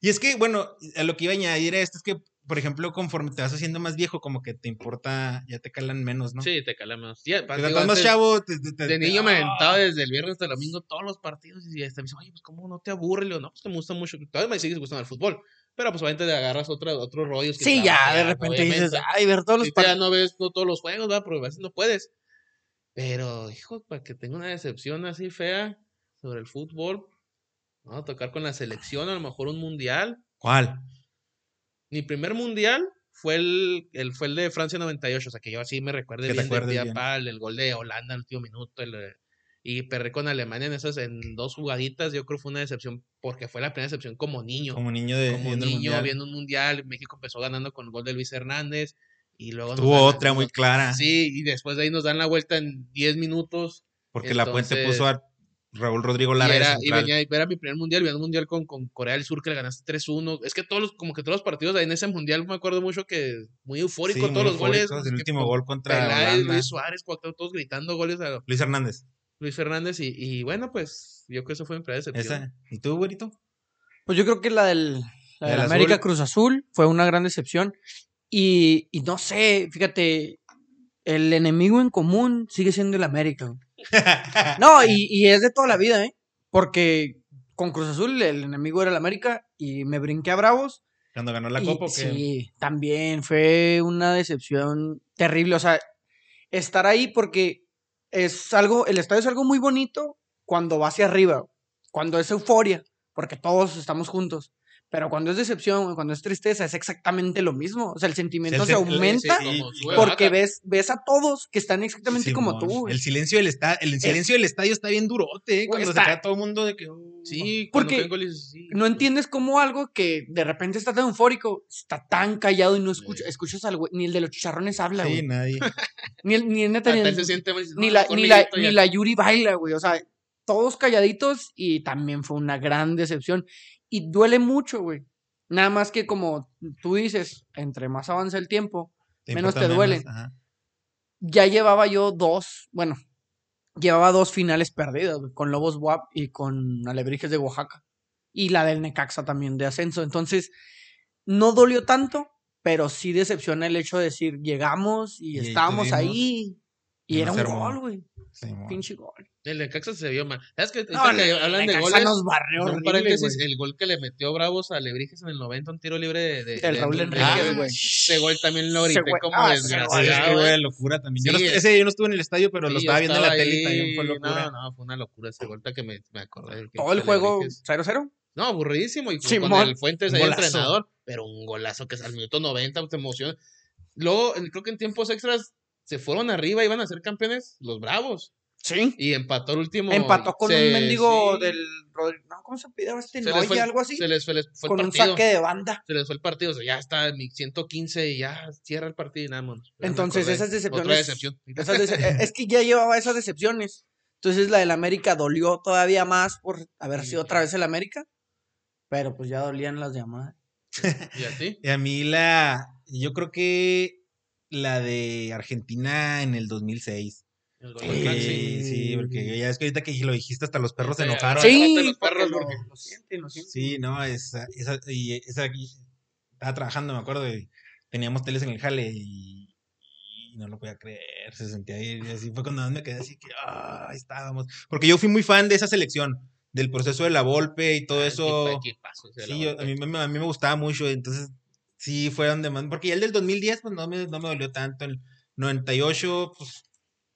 Y es que, bueno, a lo que iba a añadir a esto es que, por ejemplo, conforme te vas haciendo más viejo, como que te importa, ya te calan menos, ¿no? Sí, te cala menos. Ya, Cuando digo, más chavo, te- te- te- De te- niño me ¡ah! aventaba desde el viernes hasta el domingo todos los partidos y hasta me dice, oye, pues cómo no te aburre, Le digo, no, pues que me gusta mucho. Todavía me sigues gustando el fútbol. Pero pues obviamente te agarras otros rollos. que Sí, te ya, de repente dices, ay, ver todos los Ahorita ya partidos. no ves no todos los juegos, ¿verdad? Porque a veces no puedes. Pero, hijo, para que tenga una decepción así fea sobre el fútbol, ¿no? Tocar con la selección, a lo mejor un mundial. ¿Cuál? Mi primer mundial fue el, el, fue el de Francia 98, o sea que yo así me recuerdo bien bien. pal, el gol de Holanda al último minuto, el, eh, y perré con Alemania en esas, en dos jugaditas, yo creo que fue una decepción, porque fue la primera decepción como niño, como, niño de viendo niño un mundial, México empezó ganando con el gol de Luis Hernández, y luego Tuvo otra muy clara. Sí, y después de ahí nos dan la vuelta en 10 minutos, Porque la puente puso a Raúl Rodrigo y Lara de era, y era mi primer mundial, venía un mundial con, con Corea del Sur que le ganaste 3-1. Es que todos los, como que todos los partidos ahí en ese mundial me acuerdo mucho que muy eufórico, Sí, muy todos los goles. El último gol contra. Luis Suárez, todos gritando goles a Luis Hernández. Luis Fernández. Y, y bueno, pues yo creo que eso fue mi primera decepción. Esa. ¿Y tú, güerito? Pues yo creo que la del, la Del del América. Cruz Azul fue una gran decepción. Y, y no sé, fíjate, el enemigo en común sigue siendo el América. No, y, y es de toda la vida, ¿eh? Porque con Cruz Azul el enemigo era el América y me brinqué a Bravos. Cuando ganó la y copa, ¿o qué? Sí, también fue una decepción terrible. O sea, estar ahí porque es algo, el estadio es algo muy bonito cuando va hacia arriba, cuando es euforia, porque todos estamos juntos. Pero cuando es decepción, cuando es tristeza, es exactamente lo mismo. O sea, el sentimiento Sí, se aumenta sí, porque ves, ves a todos que están exactamente como tú. güey. El silencio del estadio, el silencio del estadio está bien durote, ¿eh? Cuando Está- se queda todo el mundo de que. oh. Sí, Porque goles, sí, No entiendes cómo algo que de repente está tan eufórico está tan callado y no escucha, Sí. escuchas al güey, ni el de los chicharrones habla, Sí, güey. nadie. Ni el, ni el neta, ni, el- se siente ni "No, la, mejor ni, la, ni ya". la Yuri baila, güey. O sea, todos calladitos y también fue una gran decepción. Y duele mucho, güey. Nada más que como tú dices, entre más avanza el tiempo, Menos te duele. ya llevaba yo dos, bueno, llevaba dos finales perdidas, güey, con Lobos WAP y con Alebrijes de Oaxaca. Y la del Necaxa también de ascenso. Entonces, no dolió tanto, pero sí decepciona el hecho de decir, llegamos y, Y estuvimos. ahí. Y era un gol, güey. Sí. Pinche gol. El de Caxa se vio mal. ¿Sabes qué? No, que el- hablan el de goles. nos barrió horrible, güey. el gol que le metió Bravos a Lebrijes en el 90, un tiro libre de, de- Raúl Ah, güey. Ese gol también lo Ese grité güey- como ah, Sí, que desgraciado. fue de locura también. Yo, no, Sí, ese día yo no estuve en el estadio, pero lo Sí, estaba viendo en la tele y también fue locura. No, no, fue una locura ese gol que me, me acordé. del Todo el juego Lebrijes. 0-0. No, aburridísimo. Y con Simón. el Fuentes ahí entrenador. Pero un golazo que es al minuto 90 te emociona. Luego, creo que en tiempos extras se fueron arriba, iban a ser campeones los Bravos. Sí. Y empató el último. Empató con se- un mendigo sí, del. No, ¿Cómo se pidaba este? se Noya, fue, algo así. Se les, se les fue Con el un partido. saque de banda. Se les fue el partido. O sea, ya está en mi 115 y ya cierra el partido y nada me Entonces, esas decepciones. Otra decepción. esas dece- eh, es que ya llevaba esas decepciones. Entonces, la del América dolió todavía más por haber sido otra vez el América. Pero pues ya dolían las llamadas. ¿Y a ti? Y a mí la, yo creo que la de Argentina en el 2006. El gol Sí. Sí, porque ya es que ahorita que lo dijiste hasta los perros se enojaron. Sí, Sí, los perros, lo, porque- lo sienten, lo sienten. Sí, no, esa, esa, y esa, y estaba trabajando, me acuerdo, y teníamos teles en el jale y, y no lo podía creer, se sentía ahí, y así fue cuando más me quedé así que, ah, ahí estábamos, porque yo fui muy fan de esa selección, del proceso de la Volpe y todo Ah, eso, equipa- sí, yo- a, mí, a mí me gustaba mucho, entonces sí fue donde más, porque ya el del 2010 pues no me, no me dolió tanto, el 98 pues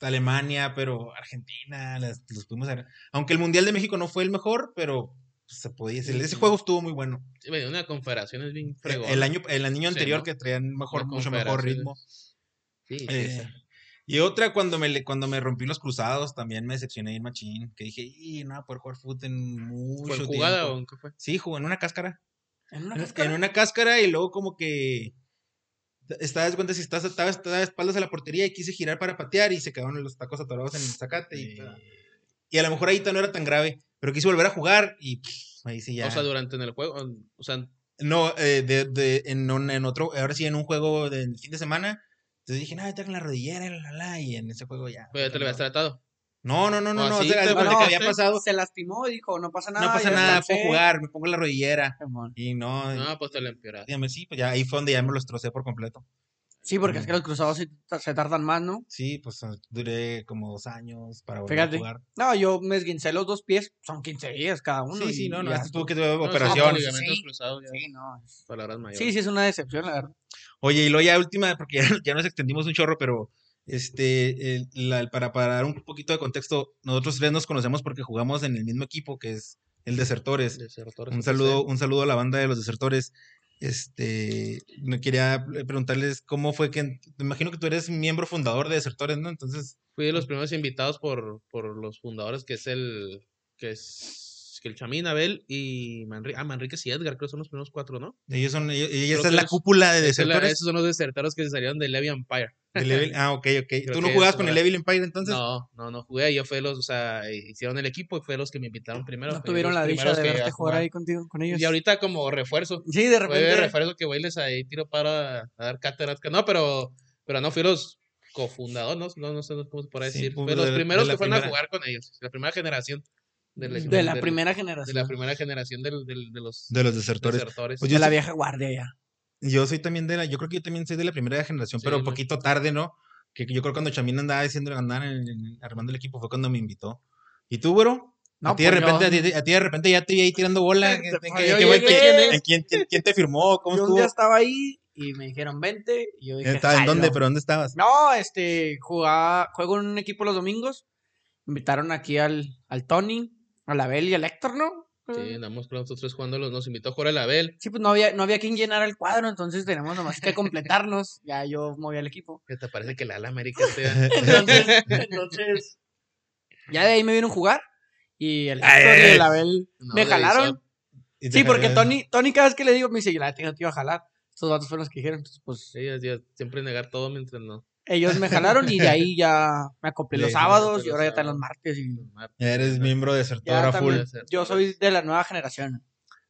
Alemania, pero Argentina, las, los pudimos aunque el Mundial de México no fue el mejor, pero pues, se podía decir, ese juego estuvo muy bueno. Sí, venía una confederación es bien fregón. El año, el año Sí, anterior ¿no? que traían mejor, Una mucho mejor ritmo. Sí, sí, Eh, sí. y otra cuando me cuando me rompí los cruzados también me decepcioné en machín, que dije, y no poder jugar fútbol en mucho ¿Fue en jugada tiempo". o en qué fue? Sí, jugó en una cáscara. ¿En una En, cáscara? en una cáscara y luego como que estaba de cuenta si estás estaba, estaba de espaldas a la portería y quise girar para patear y se quedaron los tacos atorados en el zacate y, y a lo mejor ahí no era tan grave, pero quise volver a jugar y pff, ahí sí ya. O sea, durante en el juego. O sea, No, eh, de, de- en, en otro, ahora sí en un juego del fin de semana. Entonces dije, no, tengo la rodillera, la, la, la", y en ese juego ya. pues ya te lo habías tratado. No, no, no, no, ¿O no. o sea, No, que había pasado. Se lastimó y dijo, no pasa nada. No pasa nada, descansé". puedo jugar, me pongo la rodillera. Y no, No, pues te lo empeoraste. dígame, sí, pues ya ahí fue donde ya me los trocé por completo. Sí, porque es que los cruzados sí ta- se tardan más, ¿no? Sí, pues ah, duré como dos años para volver Fíjate. a jugar. No, yo me esguincé los dos pies, son 15 días cada uno. Sí, sí, no, no, ya este tuvo que tuve No, sí, operación. sí, ligamentos Sí. cruzados, ya, Sí, no. es- palabras mayores. Sí, sí, es una decepción, la verdad. Oye, y luego ya última, porque ya, ya nos extendimos un chorro, pero este, el- la- para, para dar un poquito de contexto, nosotros tres nos conocemos porque jugamos en el mismo equipo, que es el Desertores. Desertores Un saludo, un saludo a la banda de los Desertores. Este, me quería preguntarles cómo fue que, me imagino que tú eres miembro fundador de Desertores, ¿no? Entonces, Fui de los primeros invitados por, por los fundadores, que es el. que es. Que el Chamín, Abel y Manrique. Ah, Manríquez y Edgar, creo que son los primeros cuatro, ¿no? ellos son, ellos- y Creo esa es la cúpula de la- Desertores. esos son los desertores que se salieron de Levy Empire. del Evil- ah, ok, ok. Creo ¿Tú no jugabas con el. Evil Empire entonces? No, no, no jugué. Yo fui los, o sea, hicieron el equipo y fue los que me invitaron primero. No tuvieron la dicha de verte jugar ahí contigo, con ellos. Y ahorita como refuerzo. Sí, de Fue de repente. refuerzo que voy les ahí tiro para a dar cátedras. No, pero, pero no fui los cofundadores, no, no, no sé cómo se puede Sí, decir. pues, Fue los de- de primeros la que fueron a jugar con ellos. La primera generación. De la del- primera De generación. la primera generación del, del- de los De los Desertores. desertores. Pues de yo la sí- vieja guardia ya. Yo soy también de la, yo creo que yo también soy de la primera generación, Sí, pero un no. poquito tarde, ¿no? Que yo creo que cuando Chamín andaba diciendo andar armando el equipo fue cuando me invitó. ¿Y tú, güero? No, a, ti de pues yo- repente, a, ti, a ti de repente ya te vi ahí tirando bola. ¿Qué- Pues qué- yo qué güey- llegué. qué- ¿en ¿Quién, te firmó? ¿Cómo Yo un estuvo? día estaba ahí y me dijeron, vente. Y yo dije, Estaba ¿En dónde? "Jalo". ¿Pero dónde estabas? No, este, jugaba, juego en un equipo los domingos. Invitaron aquí al, al Tony, al Abel y al Héctor, ¿no? Sí, andamos con nosotros jugando. los- Nos invitó a jugar el Abel. Sí, pues no había, no había quien llenara el cuadro, entonces tenemos nomás que completarnos. Ya yo moví al equipo. ¿Qué te parece que la ala América esté- Entonces, entonces, ya de ahí me vieron jugar. Y el Ay, Héctor y el Abel No, me jalaron. Te Sí, porque Tony, Tony cada vez que le digo me dice, la tengo te iba a jalar. Estos datos fueron los que dijeron. Entonces, pues Sí, siempre negar todo mientras no. Ellos me jalaron y de ahí ya me acoplé los sábados y ahora ya están los martes. Y Ya eres miembro de ya Desertora full. yo soy de la nueva generación.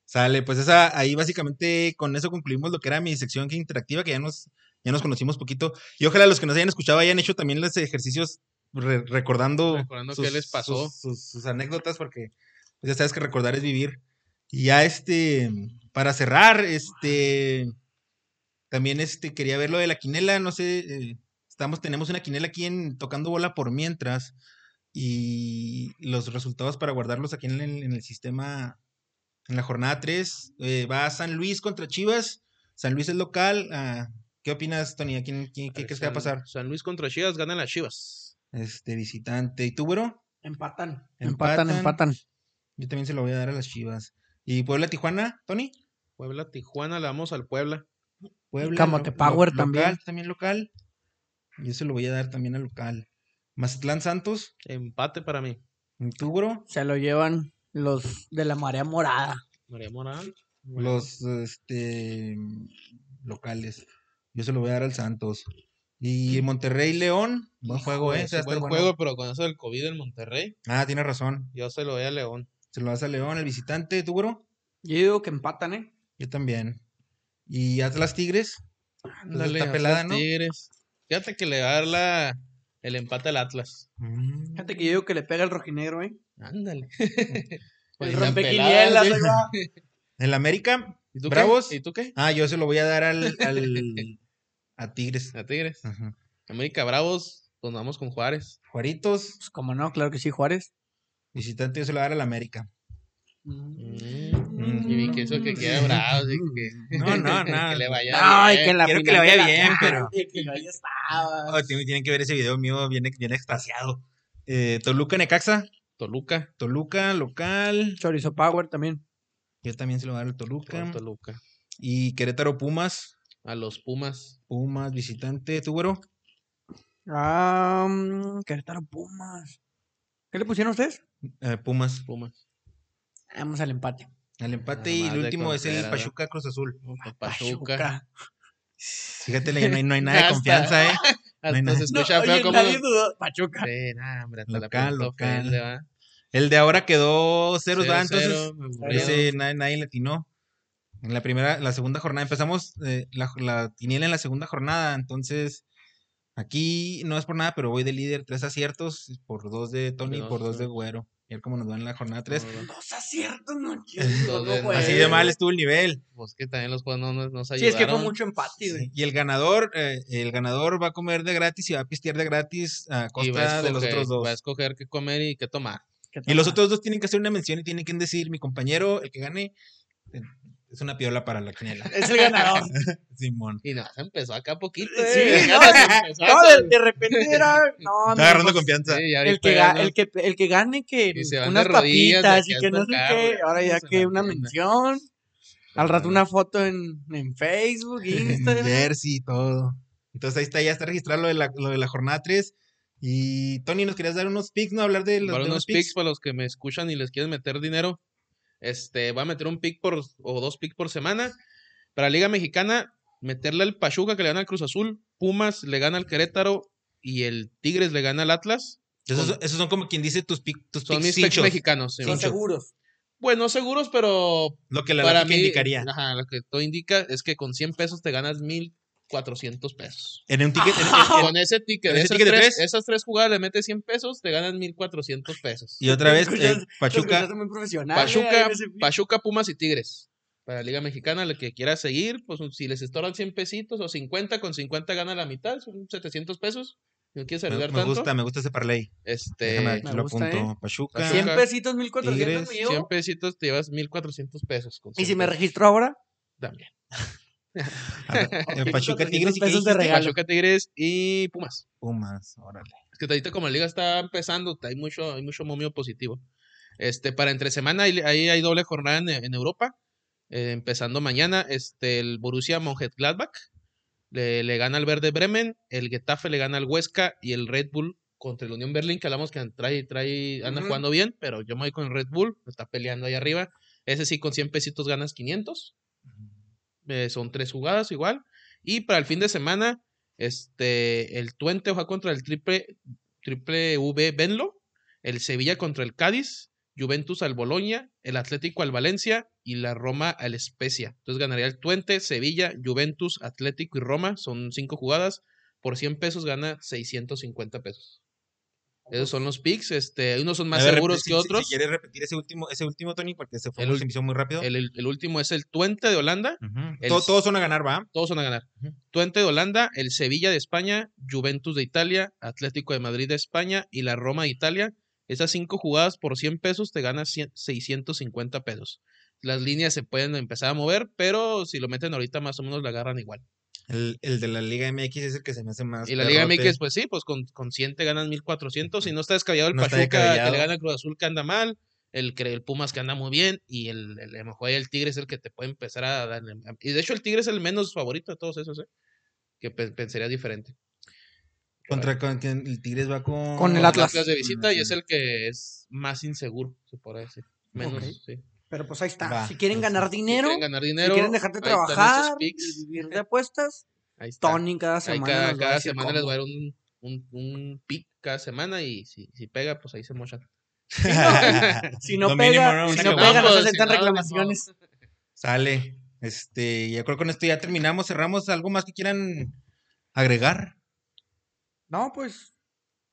Sale, pues esa, ahí básicamente con eso concluimos lo que era mi sección que interactiva, que ya nos, ya nos conocimos poquito. Y ojalá los que nos hayan escuchado hayan hecho también los ejercicios re- recordando, Recordando qué les pasó. Sus, sus- sus anécdotas, porque pues, ya sabes que recordar es vivir. Y ya este, para cerrar, este, también este, quería ver lo de la quinela, no sé, eh, estamos, tenemos una quinela aquí en tocando bola por mientras. Y los resultados para guardarlos aquí en el, en el sistema en la jornada 3. eh, va San Luis contra Chivas. San Luis es local. ah, ¿Qué opinas, Tony? ¿A quién, quién- qué crees que va a pasar? San Luis contra Chivas, ganan las Chivas. Este visitante. ¿Y tú, güero? Empatan. Empatan. Empatan. Yo también se lo voy a dar a las Chivas. ¿Y Puebla, Tijuana, Tony? Puebla, Tijuana, le damos al Puebla. Puebla. Camote lo- Power lo- también. Local, también local. Yo se lo voy a dar también al local. Mazatlán Santos. Empate para mí. ¿Y tú, güero? Se lo llevan los de la marea morada. Morán. Bueno, Los este, locales. Yo se lo voy a dar al Santos. Y Monterrey León. Buen juego, ¿eh? Ese buen bueno. juego, pero con eso del COVID en Monterrey, Ah, tienes razón. yo se lo doy a León. Se lo das a León, el visitante, ¿tú, güero? Yo digo que empatan, ¿eh? Yo también. ¿Y Atlas Tigres? Ándale, está pelada, Atlas ¿no? Tigres. Fíjate que le va a dar la, el empate al Atlas. Mm. Fíjate que yo digo que le pega el rojinegro, ¿eh? Ándale. El Pues rompequinielas, ¿sí? va. ¿En la América? ¿Y tú Bravos. qué? ¿Y tú qué? Ah, yo se lo voy a dar al, al- a Tigres. A Tigres. Ajá. América Bravos, pues vamos con Juárez. Juaritos, Pues como no, claro que sí, Juárez. visitante, yo se lo voy a dar al América. Mm, Y vi que eso que queda bravo, así que, No, no, no. que le vaya No, y bien. que la quiero que le vaya bien, pero- que ahí estaba. Oh, tienen, que ver ese video mío bien, bien extasiado. Eh, Toluca, Necaxa. Toluca. Toluca, local. Chorizo Power también. Yo también se lo voy a dar al Toluca. con Toluca. Y Querétaro, Pumas. A los Pumas. Pumas, visitante. ¿Tú, güero? Ah, mm, Querétaro Pumas. ¿Qué le pusieron ustedes? Eh, Pumas. Pumas. Vamos al empate. Al empate. Nada y el último es el. Pachuca Cruz Azul. Pachuca. Fíjate, no hay, no hay nada de confianza, ¿eh? Hay nada. se escucha No, feo oye, como. nadie dudó. Pachuca. Sí, nah, hombre, hasta la Local, punta local. ofende, ¿va? El de ahora quedó ceros, Cero, ¿verdad? Entonces, cero, aburrido. ese nadie, nadie le atinó. En la primera, la segunda jornada empezamos eh, la, la en la segunda jornada, entonces aquí no es por nada, pero voy de líder, tres aciertos, por dos de Tony y por dos de. Güero. Y ver cómo nos va en la jornada tres. No, no, Dos aciertos, no Dos de- no, Así de mal estuvo el nivel. Pues que también los juegos no nos, nos Sí, ayudaron. es que fue mucho empate, Sí, güey. Y el ganador, eh, el ganador va a comer de gratis y va a pistear de gratis a costa de los otros dos. Va a escoger qué comer y qué tomar. ¿Qué Y los otros dos tienen que hacer una mención y tienen que decir, mi compañero, el que gane, eh, es una piola para la quiniela. Es el ganador. Simón. Y no, se empezó acá poquito. Sí, eh. no, empezó No, a- de, de repente era. No, Está agarrando confianza. Sí, El que, ga- no- el, que, el que gane que unas papitas y que no sé qué. Ahora ya que una pena. mención. Al rato una foto en, en Facebook, Instagram. Jersey y todo. Entonces ahí está, ya está registrado lo de la, lo de la jornada 3. Y Tony, ¿nos querías dar unos picks, no? Hablar de los, de unos los picks para los que me escuchan y les quieren meter dinero. Este, va a meter un pick por o dos picks por semana. Para Liga Mexicana, meterle al Pachuca que le gana al Cruz Azul, Pumas le gana al Querétaro y el Tigres le gana al Atlas. Esos, son- esos son como quien dice tus, pick, tus Son picks mis picks cinchos. mexicanos. sí. Son seguros. Bueno, seguros, pero Lo que la para mí, indicaría. ajá, lo que todo indica es que con 100 pesos te ganas 1400 pesos. En un ticket. en- en- Con ese ticket, ¿Con ese esas, ticket de tres, tres? esas tres jugadas le metes 100 pesos, te ganas 1400 pesos. y otra vez, eh, Pachuca. muy profesional. Pachuca. Pachuca, Pumas y Tigres. Para la Liga Mexicana, el que quiera seguir, pues si les estorban 100 pesitos o 50, con 50 gana la mitad, son 700 pesos. Si no quieres Me, arriesgar me tanto, gusta, me gusta ese parlay. este, me lo gusta, apunto. ¿eh? Pachuca. Pachuca. 100 pesitos, 1400 Tigres, me 100 llevo. pesitos te llevas 1400 pesos. con ¿Y 100 si me pesos registro ahora? También. Ver, eh, Pachuca, 400 Tigres y ¿qué pesos de regalo. Pachuca, Tigres y Pumas. Pumas, órale. Es que ahorita como la liga está empezando, hay mucho, hay mucho momio positivo. Este, para entre semana, ahí, ahí hay doble jornada en, en Europa. Eh, empezando mañana, este, el Borussia Mönchengladbach le, le gana al Verde Bremen, el Getafe le gana al Huesca y el Red Bull contra el Unión Berlín, que hablamos que trae, trae, anda jugando bien, pero yo me voy con el Red Bull, está peleando ahí arriba. Ese sí, con 100 pesitos ganas 500. Eh, son tres jugadas igual. Y para el fin de semana, este, el Twente juega contra el triple, triple V Benlo, el Sevilla contra el Cádiz, Juventus al Boloña, el Atlético al Valencia y la Roma al Spezia. Entonces ganaría el Twente, Sevilla, Juventus, Atlético y Roma. Son cinco jugadas. Por 100 pesos gana 650 pesos. Esos son los picks. Este, unos son más ver, seguros si- que otros. Si, quieres repetir ese último, ese último, Tony, porque se fue El se muy rápido. el, el- el último es el Twente de Holanda. El- Todo- todos son a ganar, ¿va? Todos van a ganar. Twente de Holanda, el Sevilla de España, Juventus de Italia, Atlético de Madrid de España y la Roma de Italia. Esas cinco jugadas por 100 pesos te ganas 100 650 pesos. Las líneas se pueden empezar a mover, pero si lo meten ahorita más o menos la agarran igual. El, el de la Liga MX es el que se me hace más. Y la Liga. MX, pues sí, pues con, con 100 te ganan 1400. Si no está descabellado el No Pachuca que le gana al Cruz Azul que anda mal, el, que- el Pumas que anda muy bien, y el, el, a lo mejor ahí el Tigre es el que te puede empezar a darle. Y de hecho, el Tigre es el menos favorito de todos esos, ¿eh? Que pe- pensaría diferente. Contra con, quién? el Tigres va con. Con el Con Atlas. de visita y es el que es más inseguro, se podría decir. Menos, sí. Pero pues ahí está. Va, si quieren ganar está. Si dinero, quieren ganar si dinero, quieren dejar de ahí están esos trabajar vivir de apuestas, Ahí está. Tony cada Ahí semana. cada, semana les va a dar un, un, un pick cada semana y si, si pega, pues ahí se mochan. Si no pega, si no pega, pues, aceptan no, ni modo. reclamaciones. Sale. Este, yo creo que con esto ya terminamos, cerramos. ¿Algo más que quieran agregar? No, pues.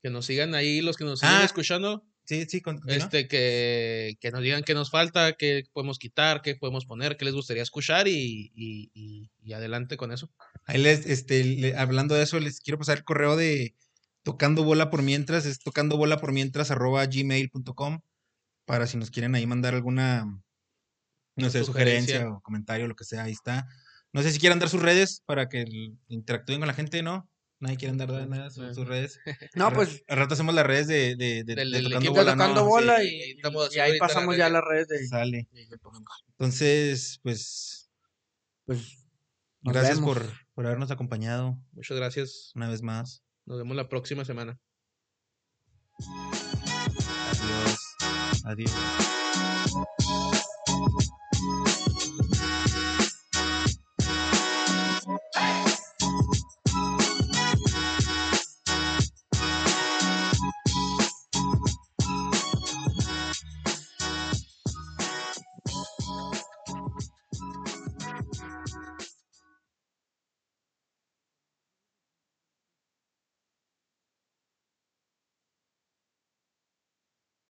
Que nos sigan ahí los que nos siguen Ah, escuchando. Sí, sí, con-. Este, que, que nos digan qué nos falta, qué podemos quitar, qué podemos poner, qué les gustaría escuchar y, y, y- y adelante con eso. Ahí les, este, le- hablando de eso, les quiero pasar el correo de tocando bola por mientras, es tocando bola por mientras arroba gmail.com para si nos quieren ahí mandar alguna, no sé, Sugerencia. sugerencia o comentario, lo que sea, ahí está. No sé si quieran dar sus redes para que interactúen con la gente, ¿no? Nadie quiere dar nada, nada, sus, sus redes. No, pues. Al rato hacemos las redes de, de, de- Del- de del tocando bola, tocando ¿no? bola Sí, y, ahí y la pasamos ya las redes de. Sale. Entonces, pues, Pues. gracias vemos. por, por habernos acompañado Muchas gracias. una vez más. Nos vemos la próxima semana. Adiós. Adiós.